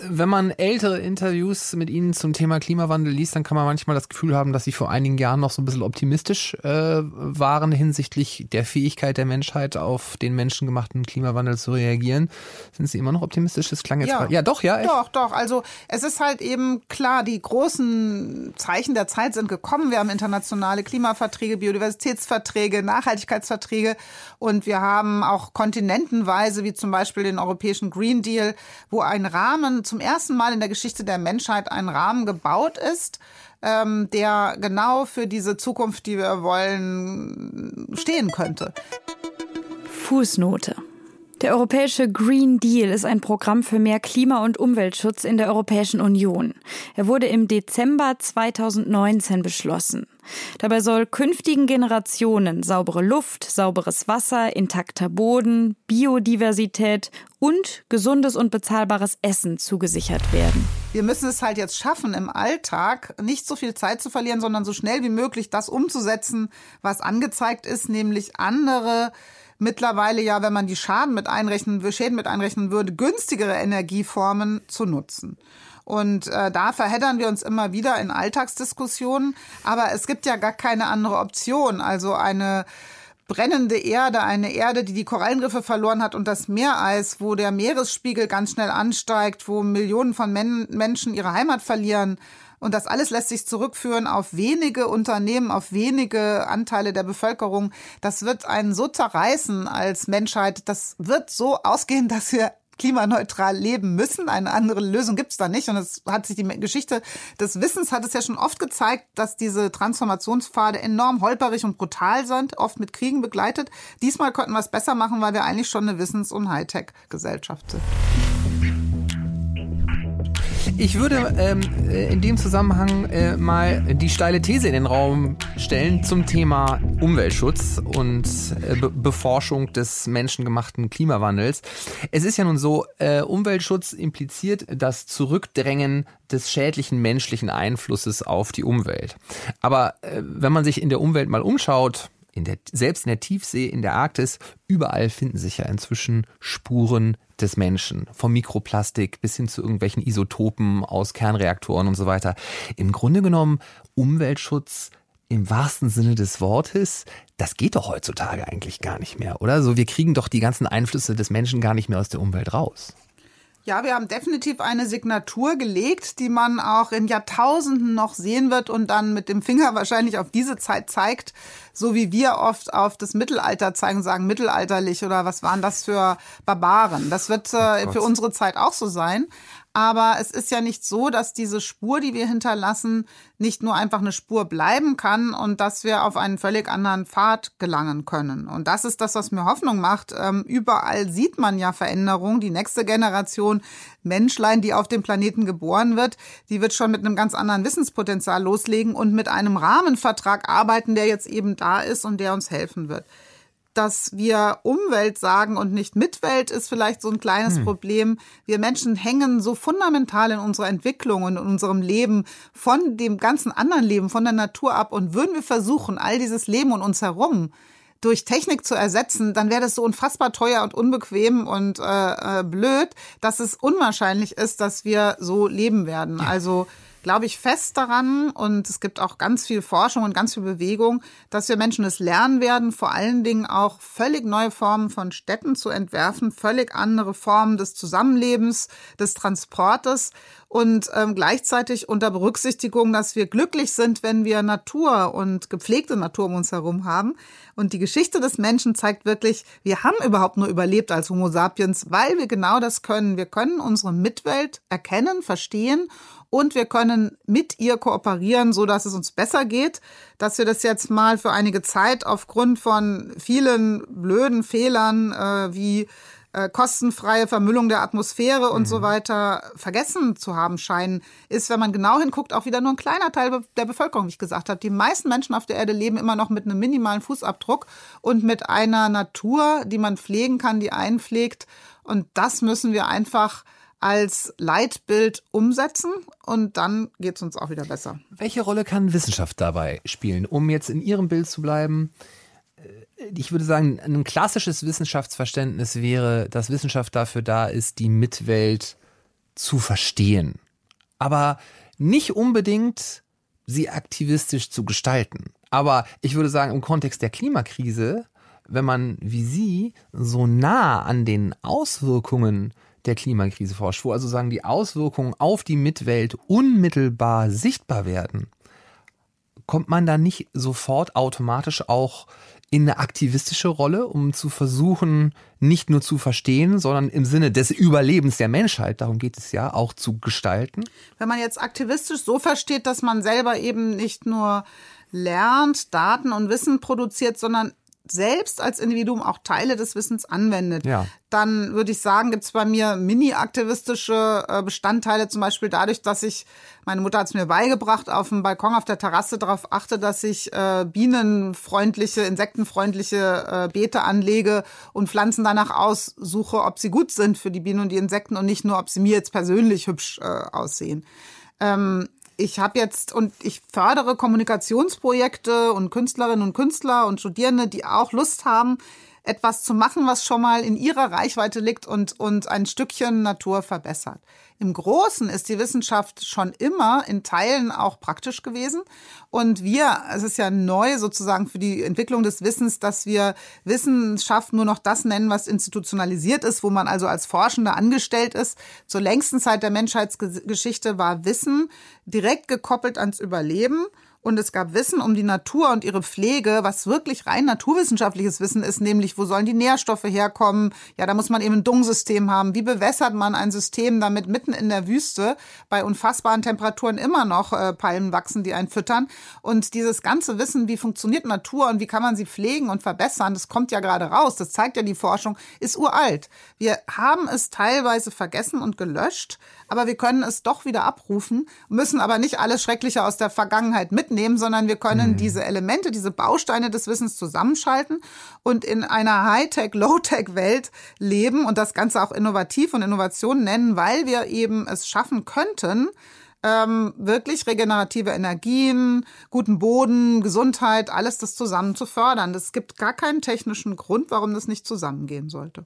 Wenn man ältere Interviews mit Ihnen zum Thema Klimawandel liest, dann kann man manchmal das Gefühl haben, dass Sie vor einigen Jahren noch so ein bisschen optimistisch äh, waren hinsichtlich der Fähigkeit der Menschheit auf den menschengemachten Klimawandel zu reagieren. Sind Sie immer noch optimistisch? Das klang jetzt ja, ja doch, ja. Echt? Doch, doch. Also es ist halt eben klar, die großen Zeichen der Zeit sind gekommen. Wir haben internationale Klimaverträge, Biodiversitätsverträge, Nachhaltigkeitsverträge und wir haben auch kontinentenweise, wie zum Beispiel den europäischen Green Deal, wo ein Rahmen zum ersten Mal in der Geschichte der Menschheit ein Rahmen gebaut ist, ähm, der genau für diese Zukunft, die wir wollen, stehen könnte. Fußnote. Der europäische Green Deal ist ein Programm für mehr Klima- und Umweltschutz in der Europäischen Union. Er wurde im Dezember 2019 beschlossen. Dabei soll künftigen Generationen saubere Luft, sauberes Wasser, intakter Boden, Biodiversität und gesundes und bezahlbares Essen zugesichert werden. Wir müssen es halt jetzt schaffen, im Alltag nicht so viel Zeit zu verlieren, sondern so schnell wie möglich das umzusetzen, was angezeigt ist, nämlich andere mittlerweile ja, wenn man die Schaden mit einrechnen, Schäden mit einrechnen würde, günstigere Energieformen zu nutzen. Und äh, da verheddern wir uns immer wieder in Alltagsdiskussionen. Aber es gibt ja gar keine andere Option. Also eine brennende Erde, eine Erde, die die Korallenriffe verloren hat und das Meereis, wo der Meeresspiegel ganz schnell ansteigt, wo Millionen von Men Menschen ihre Heimat verlieren, und das alles lässt sich zurückführen auf wenige Unternehmen, auf wenige Anteile der Bevölkerung. Das wird einen so zerreißen als Menschheit. Das wird so ausgehen, *laughs* dass wir klimaneutral leben müssen. Eine andere Lösung gibt es da nicht. Und es hat sich die Geschichte des Wissens hat es ja schon oft gezeigt, dass diese Transformationspfade enorm holperig und brutal sind, oft mit Kriegen begleitet. Diesmal könnten wir es besser machen, weil wir eigentlich schon eine Wissens- und Hightech-Gesellschaft sind. Ich würde ähm, äh, in dem Zusammenhang äh, mal die steile These in den Raum stellen zum Thema Umweltschutz und äh, Be Beforschung des menschengemachten Klimawandels. Es ist ja nun so, äh, Umweltschutz impliziert das Zurückdrängen des schädlichen menschlichen Einflusses auf die Umwelt. Aber äh, wenn man sich in der Umwelt mal umschaut, in der, selbst in der Tiefsee, in der Arktis, überall finden sich ja inzwischen Spuren des Menschen. Vom Mikroplastik bis hin zu irgendwelchen Isotopen aus Kernreaktoren und so weiter. Im Grunde genommen Umweltschutz im wahrsten Sinne des Wortes, das geht doch heutzutage eigentlich gar nicht mehr, oder? So, wir kriegen doch die ganzen Einflüsse des Menschen gar nicht mehr aus der Umwelt raus. Ja, wir haben definitiv eine Signatur gelegt, die man auch in Jahrtausenden noch sehen wird und dann mit dem Finger *laughs* wahrscheinlich auf diese Zeit zeigt, so wie wir oft auf das Mittelalter zeigen, sagen mittelalterlich oder was waren das für Barbaren. Das wird äh, oh für unsere Zeit auch so sein. Aber es ist ja nicht so, dass diese Spur, die wir hinterlassen, nicht nur einfach eine Spur bleiben kann und dass wir auf einen völlig anderen Pfad gelangen können. Und das ist das, was mir Hoffnung macht. Ähm, überall sieht man ja Veränderungen. Die nächste Generation Menschlein, die auf dem Planeten geboren wird, die wird schon mit einem ganz anderen Wissenspotenzial loslegen und mit einem Rahmenvertrag arbeiten, der jetzt eben da ist und der uns helfen wird dass wir Umwelt sagen und nicht Mitwelt, ist vielleicht so ein kleines hm. Problem. Wir Menschen hängen so fundamental in unserer Entwicklung und in unserem Leben von dem ganzen anderen Leben, von der Natur ab. Und würden wir versuchen, all dieses Leben um uns herum durch Technik zu ersetzen, dann wäre das so unfassbar teuer und unbequem und äh, äh, blöd, dass es unwahrscheinlich ist, dass wir so leben werden. Ja. Also glaube ich fest daran und es gibt auch ganz viel Forschung und ganz viel Bewegung, dass wir Menschen es lernen werden, vor allen Dingen auch völlig neue Formen von Städten zu entwerfen, völlig andere Formen des Zusammenlebens, des Transportes und ähm, gleichzeitig unter Berücksichtigung, dass wir glücklich sind, wenn wir Natur und gepflegte Natur um uns herum haben. Und die Geschichte des Menschen zeigt wirklich, wir haben überhaupt nur überlebt als Homo sapiens, weil wir genau das können. Wir können unsere Mitwelt erkennen, verstehen und wir können mit ihr kooperieren, so dass es uns besser geht. Dass wir das jetzt mal für einige Zeit aufgrund von vielen blöden Fehlern äh, wie äh, kostenfreie Vermüllung der Atmosphäre und mhm. so weiter vergessen zu haben scheinen, ist, wenn man genau hinguckt, auch wieder nur ein kleiner Teil der Bevölkerung, wie ich gesagt habe. Die meisten Menschen auf der Erde leben immer noch mit einem minimalen Fußabdruck und mit einer Natur, die man pflegen kann, die einpflegt. Und das müssen wir einfach als Leitbild umsetzen und dann geht es uns auch wieder besser. Welche Rolle kann Wissenschaft dabei spielen, um jetzt in Ihrem Bild zu bleiben? Ich würde sagen, ein klassisches Wissenschaftsverständnis wäre, dass Wissenschaft dafür da ist, die Mitwelt zu verstehen, aber nicht unbedingt sie aktivistisch zu gestalten. Aber ich würde sagen, im Kontext der Klimakrise, wenn man wie Sie so nah an den Auswirkungen der Klimakrise forscht, wo also sagen, die Auswirkungen auf die Mitwelt unmittelbar sichtbar werden, kommt man da nicht sofort automatisch auch in eine aktivistische Rolle, um zu versuchen, nicht nur zu verstehen, sondern im Sinne des Überlebens der Menschheit, darum geht es ja, auch zu gestalten? Wenn man jetzt aktivistisch so versteht, dass man selber eben nicht nur lernt, Daten und Wissen produziert, sondern selbst als Individuum auch Teile des Wissens anwendet, ja. dann würde ich sagen, gibt es bei mir mini-aktivistische äh, Bestandteile, zum Beispiel dadurch, dass ich, meine Mutter hat es mir beigebracht, auf dem Balkon, auf der Terrasse darauf achte, dass ich äh, bienenfreundliche, insektenfreundliche äh, Beete anlege und Pflanzen danach aussuche, ob sie gut sind für die Bienen und die Insekten und nicht nur, ob sie mir jetzt persönlich hübsch äh, aussehen. Ähm, ich habe jetzt und ich fördere Kommunikationsprojekte und Künstlerinnen und Künstler und Studierende, die auch Lust haben, etwas zu machen, was schon mal in ihrer Reichweite liegt und, und ein Stückchen Natur verbessert. Im Großen ist die Wissenschaft schon immer in Teilen auch praktisch gewesen. Und wir, es ist ja neu sozusagen für die Entwicklung des Wissens, dass wir Wissenschaft nur noch das nennen, was institutionalisiert ist, wo man also als Forschender angestellt ist. Zur längsten Zeit der Menschheitsgeschichte war Wissen direkt gekoppelt ans Überleben und es gab Wissen um die Natur und ihre Pflege, was wirklich rein naturwissenschaftliches Wissen ist, nämlich wo sollen die Nährstoffe herkommen? Ja, da muss man eben ein Dungsystem haben. Wie bewässert man ein System, damit mitten in der Wüste bei unfassbaren Temperaturen immer noch äh, Palmen wachsen, die einen füttern? Und dieses ganze Wissen, wie funktioniert Natur und wie kann man sie pflegen und verbessern, das kommt ja gerade raus. Das zeigt ja die Forschung, ist uralt. Wir haben es teilweise vergessen und gelöscht, aber wir können es doch wieder abrufen, müssen aber nicht alles Schreckliche aus der Vergangenheit mit mitnehmen, sondern wir können mhm. diese Elemente, diese Bausteine des Wissens zusammenschalten und in einer Hightech, Low-Tech-Welt leben und das Ganze auch innovativ und Innovation nennen, weil wir eben es schaffen könnten, ähm, wirklich regenerative Energien, guten Boden, Gesundheit, alles das zusammen zu fördern. Es gibt gar keinen technischen Grund, warum das nicht zusammengehen sollte.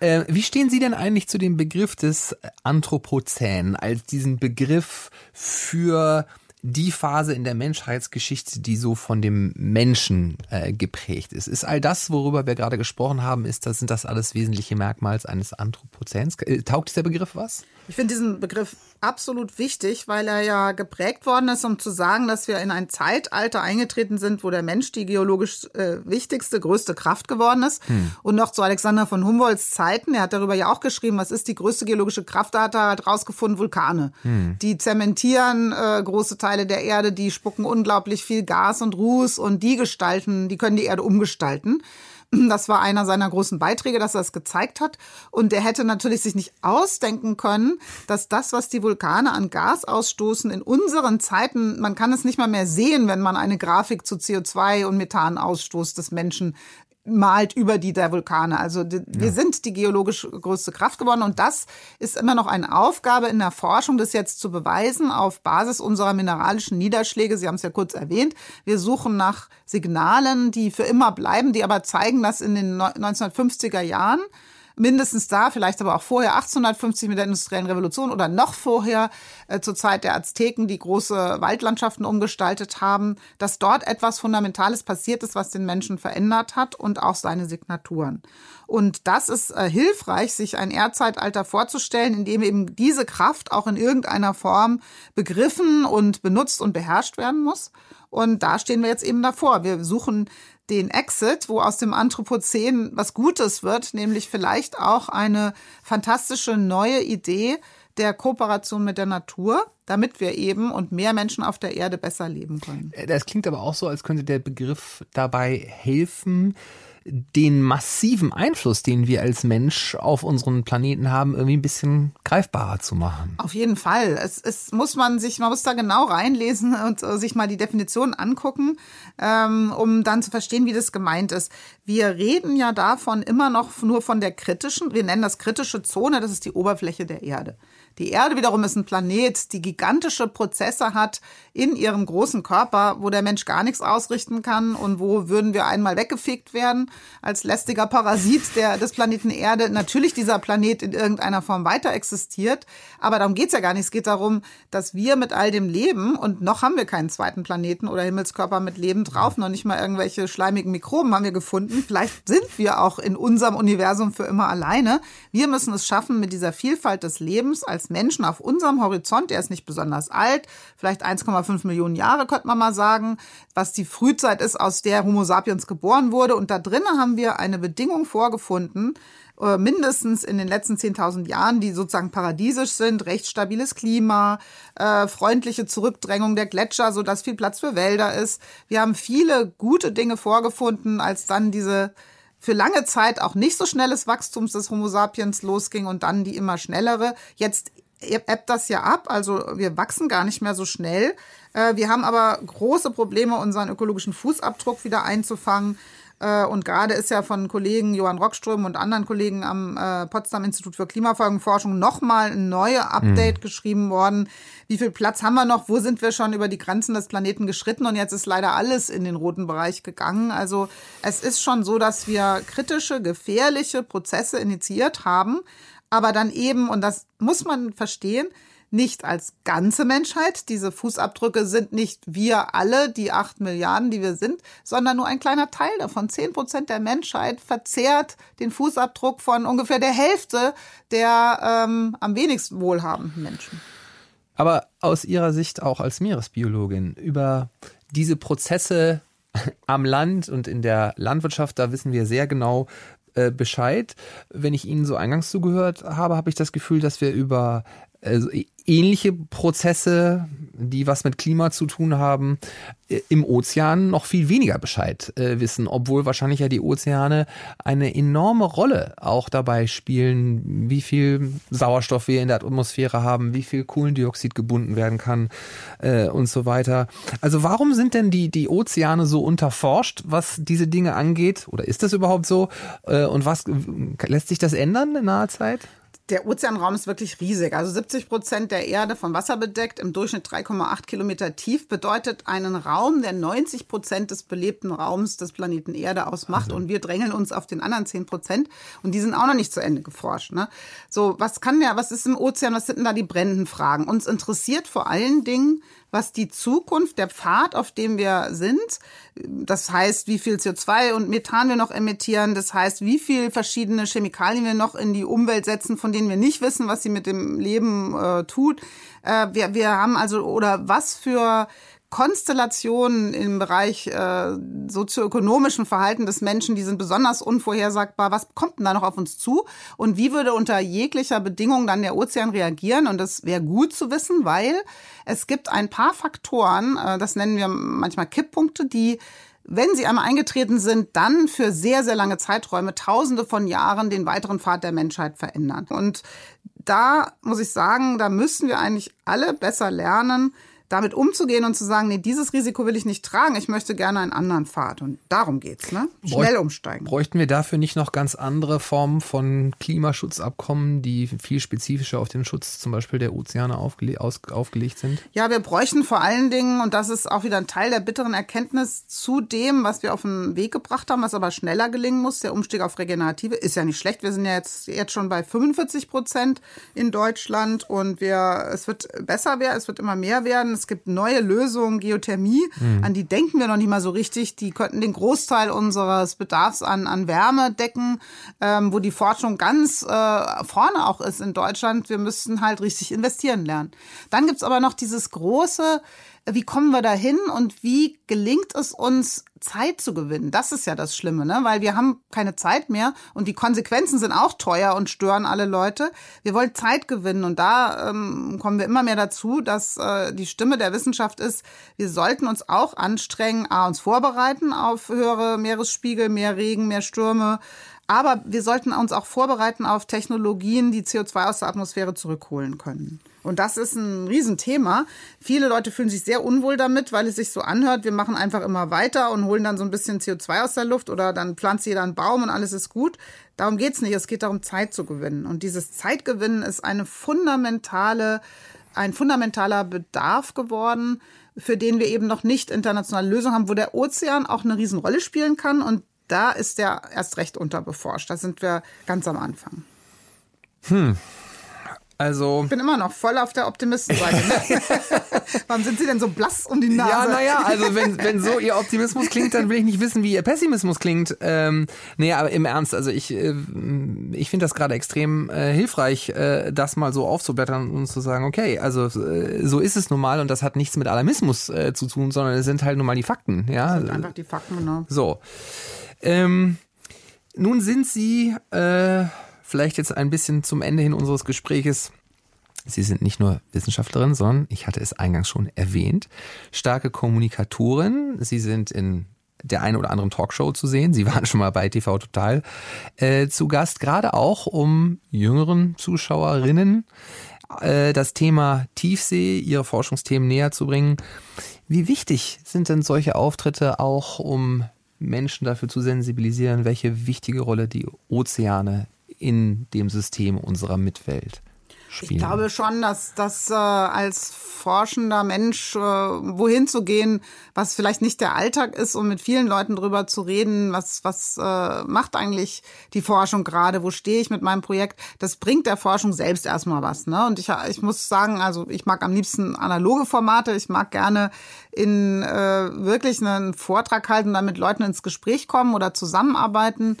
Äh, wie stehen Sie denn eigentlich zu dem Begriff des Anthropozän als diesen Begriff für die Phase in der Menschheitsgeschichte, die so von dem Menschen äh, geprägt ist. Ist all das, worüber wir gerade gesprochen haben, ist das, sind das alles wesentliche Merkmals eines Anthropozäns? Äh, taugt dieser Begriff was? Ich finde diesen Begriff absolut wichtig, weil er ja geprägt worden ist, um zu sagen, dass wir in ein Zeitalter eingetreten sind, wo der Mensch die geologisch äh, wichtigste, größte Kraft geworden ist. Hm. Und noch zu Alexander von Humboldts Zeiten, er hat darüber ja auch geschrieben, was ist die größte geologische Kraft, da hat er halt rausgefunden, Vulkane. Hm. Die zementieren äh, große Teile der Erde, die spucken unglaublich viel Gas und Ruß und die gestalten, die können die Erde umgestalten. Das war einer seiner großen Beiträge, dass er es gezeigt hat. Und er hätte natürlich sich nicht ausdenken können, dass das, was die Vulkane an Gas ausstoßen, in unseren Zeiten, man kann es nicht mal mehr sehen, wenn man eine Grafik zu CO2 und Methanausstoß des Menschen malt über die der Vulkane. Also die, ja. wir sind die geologisch größte Kraft geworden und das ist immer noch eine Aufgabe in der Forschung, das jetzt zu beweisen auf Basis unserer mineralischen Niederschläge. Sie haben es ja kurz erwähnt. Wir suchen nach Signalen, die für immer bleiben, die aber zeigen, dass in den 1950er Jahren mindestens da, vielleicht aber auch vorher, 1850 mit der industriellen Revolution oder noch vorher, äh, zur Zeit der Azteken, die große Waldlandschaften umgestaltet haben, dass dort etwas Fundamentales passiert ist, was den Menschen verändert hat und auch seine Signaturen. Und das ist äh, hilfreich, sich ein Erdzeitalter vorzustellen, in dem eben diese Kraft auch in irgendeiner Form begriffen und benutzt und beherrscht werden muss. Und da stehen wir jetzt eben davor. Wir suchen den Exit, wo aus dem Anthropozän was Gutes wird, nämlich vielleicht auch eine fantastische neue Idee der Kooperation mit der Natur, damit wir eben und mehr Menschen auf der Erde besser leben können. Das klingt aber auch so, als könnte der Begriff dabei helfen, den massiven Einfluss, den wir als Mensch auf unseren Planeten haben, irgendwie ein bisschen greifbarer zu machen. Auf jeden Fall. Es, es muss man sich, man muss da genau reinlesen und uh, sich mal die Definition angucken, ähm, um dann zu verstehen, wie das gemeint ist. Wir reden ja davon immer noch nur von der kritischen, wir nennen das kritische Zone, das ist die Oberfläche der Erde. Die Erde wiederum ist ein Planet, die gigantische Prozesse hat in ihrem großen Körper, wo der Mensch gar nichts ausrichten kann und wo würden wir einmal weggefegt werden als lästiger Parasit der, des Planeten Erde. Natürlich dieser Planet in irgendeiner Form weiter existiert, aber darum geht's ja gar nicht. Es geht darum, dass wir mit all dem leben und noch haben wir keinen zweiten Planeten oder Himmelskörper mit Leben drauf, noch nicht mal irgendwelche schleimigen Mikroben haben wir gefunden. Vielleicht sind wir auch in unserem Universum für immer alleine. Wir müssen es schaffen, mit dieser Vielfalt des Lebens als Menschen auf unserem Horizont, der ist nicht besonders alt, vielleicht 1,5 Millionen Jahre, könnte man mal sagen, was die Frühzeit ist, aus der Homo sapiens geboren wurde. Und da drinnen haben wir eine Bedingung vorgefunden, äh, mindestens in den letzten 10.000 Jahren, die sozusagen paradiesisch sind, recht stabiles Klima, äh, freundliche Zurückdrängung der Gletscher, so dass viel Platz für Wälder ist. Wir haben viele gute Dinge vorgefunden, als dann diese für lange Zeit auch nicht so schnelles Wachstums des Homo sapiens losging und dann die immer schnellere. Jetzt ebbt das ja ab, also wir wachsen gar nicht mehr so schnell. Äh, wir haben aber große Probleme, unseren ökologischen Fußabdruck wieder einzufangen. Äh, und gerade ist ja von Kollegen Johann Rockström und anderen Kollegen am äh, Potsdam Institut für Klimafolgenforschung nochmal ein neues Update mhm. geschrieben worden. Wie viel Platz haben wir noch? Wo sind wir schon über die Grenzen des Planeten geschritten? Und jetzt ist leider alles in den roten Bereich gegangen. Also es ist schon so, dass wir kritische, gefährliche Prozesse initiiert haben, aber dann eben, und das muss man verstehen, nicht als ganze Menschheit. Diese Fußabdrücke sind nicht wir alle, die acht Milliarden, die wir sind, sondern nur ein kleiner Teil davon. Zehn Prozent der Menschheit verzehrt den Fußabdruck von ungefähr der Hälfte der ähm, am wenigsten wohlhabenden Menschen. Aber aus Ihrer Sicht auch als Meeresbiologin über diese Prozesse *laughs* am Land und in der Landwirtschaft, da wissen wir sehr genau, äh, Bescheid. Wenn ich Ihnen so eingangs zugehört habe, habe ich das Gefühl, dass wir über also ähnliche Prozesse, die was mit Klima zu tun haben, äh, im Ozean noch viel weniger Bescheid äh, wissen, obwohl wahrscheinlich ja die Ozeane eine enorme Rolle auch dabei spielen, wie viel Sauerstoff wir in der Atmosphäre haben, wie viel Kohlendioxid gebunden werden kann äh, und so weiter. Also warum sind denn die, die Ozeane so unterforscht, was diese Dinge angeht? Oder ist das überhaupt so? Äh, und was lässt sich das ändern in naher Zeit? Der Ozeanraum ist wirklich riesig. Also 70 Prozent der Erde von Wasser bedeckt, im Durchschnitt 3,8 Kilometer tief, bedeutet einen Raum, der 90 Prozent des belebten Raums des Planeten Erde ausmacht. Also. Und wir drängeln uns auf den anderen 10 Prozent. Und die sind auch noch nicht zu Ende geforscht. Ne? So, was kann der, was ist im Ozean, was sind denn da die brennenden Fragen? Uns interessiert vor allen Dingen, was die Zukunft, der Pfad, auf dem wir sind, das heißt, wie viel CO2 und Methan wir noch emittieren, das heißt, wie viel verschiedene Chemikalien wir noch in die Umwelt setzen, von denen wir nicht wissen, was sie mit dem Leben äh, tut. Äh, wir, wir haben also, oder was für Konstellationen im Bereich äh, sozioökonomischen Verhalten des Menschen, die sind besonders unvorhersagbar. Was kommt denn da noch auf uns zu? Und wie würde unter jeglicher Bedingung dann der Ozean reagieren? Und das wäre gut zu wissen, weil es gibt ein paar Faktoren, äh, das nennen wir manchmal Kipppunkte, die wenn sie einmal eingetreten sind, dann für sehr, sehr lange Zeiträume, tausende von Jahren, den weiteren Pfad der Menschheit verändern. Und da muss ich sagen, da müssen wir eigentlich alle besser lernen, damit umzugehen und zu sagen, nee, dieses Risiko will ich nicht tragen, ich möchte gerne einen anderen Pfad. Und darum geht's, ne? Schnell umsteigen. Bräuchten wir dafür nicht noch ganz andere Formen von Klimaschutzabkommen, die viel spezifischer auf den Schutz zum Beispiel der Ozeane aufgele aus, aufgelegt sind? Ja, wir bräuchten vor allen Dingen, und das ist auch wieder ein Teil der bitteren Erkenntnis zu dem, was wir auf den Weg gebracht haben, was aber schneller gelingen muss, der Umstieg auf Regenerative, ist ja nicht schlecht. Wir sind ja jetzt, jetzt schon bei 45 Prozent in Deutschland und wir, es wird besser werden, es wird immer mehr werden es gibt neue Lösungen, Geothermie, mhm. an die denken wir noch nicht mal so richtig. Die könnten den Großteil unseres Bedarfs an, an Wärme decken, ähm, wo die Forschung ganz äh, vorne auch ist in Deutschland. Wir müssten halt richtig investieren lernen. Dann gibt's aber noch dieses große wie kommen wir dahin und wie gelingt es uns, Zeit zu gewinnen? Das ist ja das Schlimme, ne? weil wir haben keine Zeit mehr und die Konsequenzen sind auch teuer und stören alle Leute. Wir wollen Zeit gewinnen und da ähm, kommen wir immer mehr dazu, dass äh, die Stimme der Wissenschaft ist, wir sollten uns auch anstrengen, a, uns vorbereiten auf höhere Meeresspiegel, mehr Regen, mehr Stürme, aber wir sollten uns auch vorbereiten auf Technologien, die CO2 aus der Atmosphäre zurückholen können. Und das ist ein Riesenthema. Viele Leute fühlen sich sehr unwohl damit, weil es sich so anhört, wir machen einfach immer weiter und holen dann so ein bisschen CO2 aus der Luft oder dann pflanzt jeder einen Baum und alles ist gut. Darum geht's nicht. Es geht darum, Zeit zu gewinnen. Und dieses Zeitgewinnen ist eine fundamentale, ein fundamentaler Bedarf geworden, für den wir eben noch nicht internationale Lösungen haben, wo der Ozean auch eine Riesenrolle spielen kann. Und da ist der erst recht unterbeforscht. Da sind wir ganz am Anfang. Hm. Also. Ich bin immer noch voll auf der Optimistenseite. Ne? *laughs* Warum sind Sie denn so blass um die Nase? Ja, naja, also wenn, wenn so Ihr Optimismus klingt, dann will ich nicht wissen, wie Ihr Pessimismus klingt. Ähm, nee, aber im Ernst, also ich, äh, ich finde das gerade extrem äh, hilfreich, äh, das mal so aufzublättern und zu sagen, okay, also äh, so ist es nun mal und das hat nichts mit Alarmismus äh, zu tun, sondern es sind halt nun mal die Fakten. Ja? Das sind einfach die Fakten, genau. So. Ähm, nun sind Sie äh, vielleicht jetzt ein bisschen zum Ende hin unseres Gespräches. Sie sind nicht nur Wissenschaftlerin, sondern, ich hatte es eingangs schon erwähnt, starke Kommunikatorin. Sie sind in der einen oder anderen Talkshow zu sehen. Sie *laughs* waren schon mal bei TV Total äh, zu Gast, gerade auch um jüngeren Zuschauerinnen äh, das Thema Tiefsee, ihre Forschungsthemen näher zu bringen. Wie wichtig sind denn solche Auftritte auch, um Menschen dafür zu sensibilisieren, welche wichtige Rolle die Ozeane in dem System unserer Mitwelt spielen. Ich glaube schon, dass das äh, als forschender Mensch äh, wohin zu gehen, was vielleicht nicht der Alltag ist, um mit vielen Leuten drüber zu reden, was was äh, macht eigentlich die Forschung gerade, wo stehe ich mit meinem Projekt, das bringt der Forschung selbst erstmal was. Ne? Und ich, ich muss sagen, also ich mag am liebsten analoge Formate, ich mag gerne in äh, wirklich einen Vortrag halten, dann mit Leuten ins Gespräch kommen oder zusammenarbeiten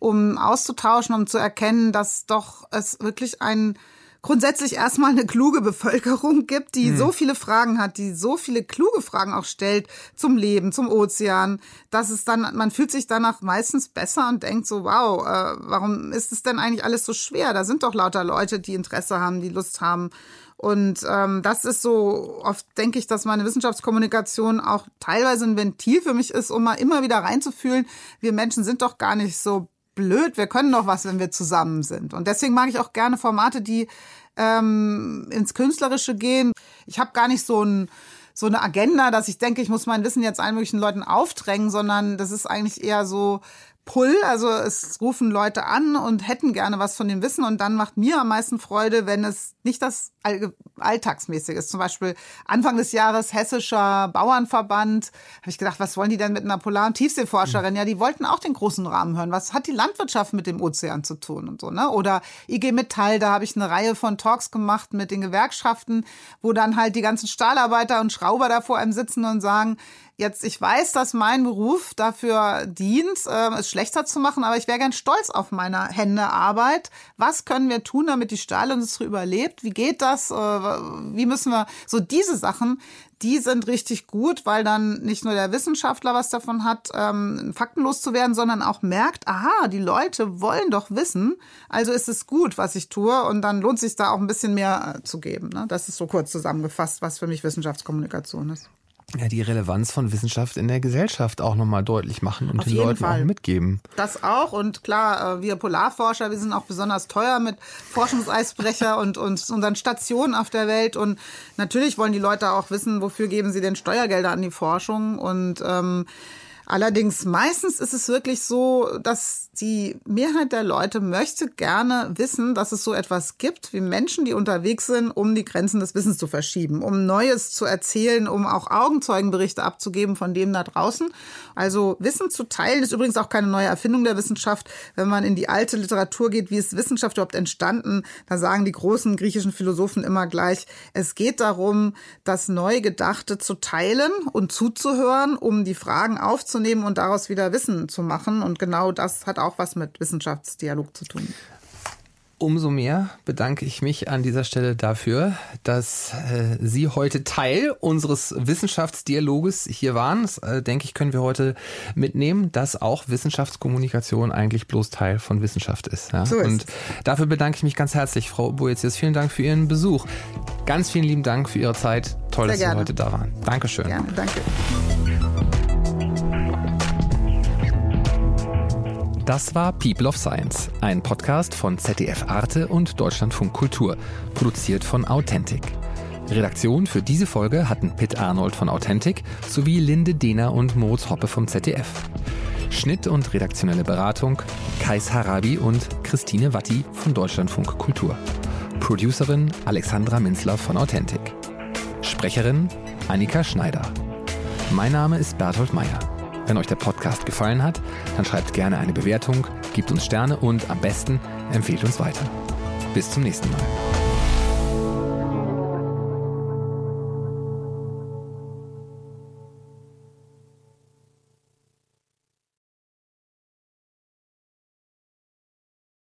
um auszutauschen, um zu erkennen, dass doch es wirklich ein grundsätzlich erstmal eine kluge Bevölkerung gibt, die mhm. so viele Fragen hat, die so viele kluge Fragen auch stellt zum Leben, zum Ozean, dass es dann, man fühlt sich danach meistens besser und denkt so, wow, äh, warum ist es denn eigentlich alles so schwer? Da sind doch lauter Leute, die Interesse haben, die Lust haben. Und ähm, das ist so, oft denke ich, dass meine Wissenschaftskommunikation auch teilweise ein Ventil für mich ist, um mal immer wieder reinzufühlen, wir Menschen sind doch gar nicht so blöd, wir können doch was, wenn wir zusammen sind. Und deswegen mag ich auch gerne Formate, die ähm, ins Künstlerische gehen. Ich habe gar nicht so ein so eine Agenda, dass ich denke, ich muss mein Wissen jetzt allen möglichen Leuten aufdrängen, sondern das ist eigentlich eher so, Pull, also es rufen Leute an und hätten gerne was von dem Wissen und dann macht mir am meisten Freude, wenn es nicht das All Alltagsmäßige ist. Zum Beispiel Anfang des Jahres hessischer Bauernverband, habe ich gedacht, was wollen die denn mit einer Polar- und Tiefseeforscherin? Ja, die wollten auch den großen Rahmen hören. Was hat die Landwirtschaft mit dem Ozean zu tun und so, ne? Oder IG Metall, da habe ich eine Reihe von Talks gemacht mit den Gewerkschaften, wo dann halt die ganzen Stahlarbeiter und Schrauber da vor einem sitzen und sagen, Jetzt, ich weiß, dass mein Beruf dafür dient, äh, es schlechter zu machen, aber ich wäre gern stolz auf meine Hände Arbeit. Was können wir tun, damit die Stahlindustrie überlebt? Wie geht das? Äh, wie müssen wir, so diese Sachen, die sind richtig gut, weil dann nicht nur der Wissenschaftler was davon hat, ähm, faktenlos zu werden, sondern auch merkt, aha, die Leute wollen doch wissen, also ist es gut, was ich tue und dann lohnt sich da auch ein bisschen mehr äh, zu geben. Ne? Das ist so kurz zusammengefasst, was für mich Wissenschaftskommunikation ist ja, die Relevanz von Wissenschaft in der Gesellschaft auch nochmal deutlich machen und Auf den Leuten Fall. auch mitgeben. Das auch und klar, äh, wir Polarforscher, wir sind auch besonders teuer mit Forschungseisbrecher und, und unseren Stationen auf der Welt und natürlich wollen die Leute auch wissen, wofür geben sie denn Steuergelder an die Forschung und ähm, Allerdings meistens ist es wirklich so, dass die Mehrheit der Leute möchte gerne wissen, dass es so etwas gibt wie Menschen, die unterwegs sind, um die Grenzen des Wissens zu verschieben, um Neues zu erzählen, um auch Augenzeugenberichte abzugeben von dem da draußen. Also Wissen zu teilen ist übrigens auch keine neue Erfindung der Wissenschaft. Wenn man in die alte Literatur geht, wie ist Wissenschaft überhaupt entstanden, da sagen die großen griechischen Philosophen immer gleich, es geht darum, das Neugedachte zu teilen und zuzuhören, um die Fragen aufzunehmen und daraus wieder Wissen zu machen. Und genau das hat auch was mit Wissenschaftsdialog zu tun. Umso mehr bedanke ich mich an dieser Stelle dafür, dass äh, Sie heute Teil unseres Wissenschaftsdialoges hier waren. Das, äh, denke ich, können wir heute mitnehmen, dass auch Wissenschaftskommunikation eigentlich bloß Teil von Wissenschaft ist. Ja? So ist Und dafür bedanke ich mich ganz herzlich, Frau Boetius. Vielen Dank für Ihren Besuch. Ganz vielen lieben Dank für Ihre Zeit. Toll, Sehr dass gerne. Sie heute da waren. Dankeschön. Gerne, danke. Das war People of Science, ein Podcast von ZDF Arte und Deutschlandfunk Kultur, produziert von Authentic. Redaktion für diese Folge hatten Pitt Arnold von Authentic sowie Linde Dehner und Moritz Hoppe vom ZDF. Schnitt und redaktionelle Beratung Kais Harabi und Christine Watti von Deutschlandfunk Kultur. Producerin Alexandra Minzler von Authentic. Sprecherin Annika Schneider. Mein Name ist Berthold Meyer. Wenn euch der Podcast gefallen hat, dann schreibt gerne eine Bewertung, gebt uns Sterne und am besten empfehlt uns weiter. Bis zum nächsten Mal.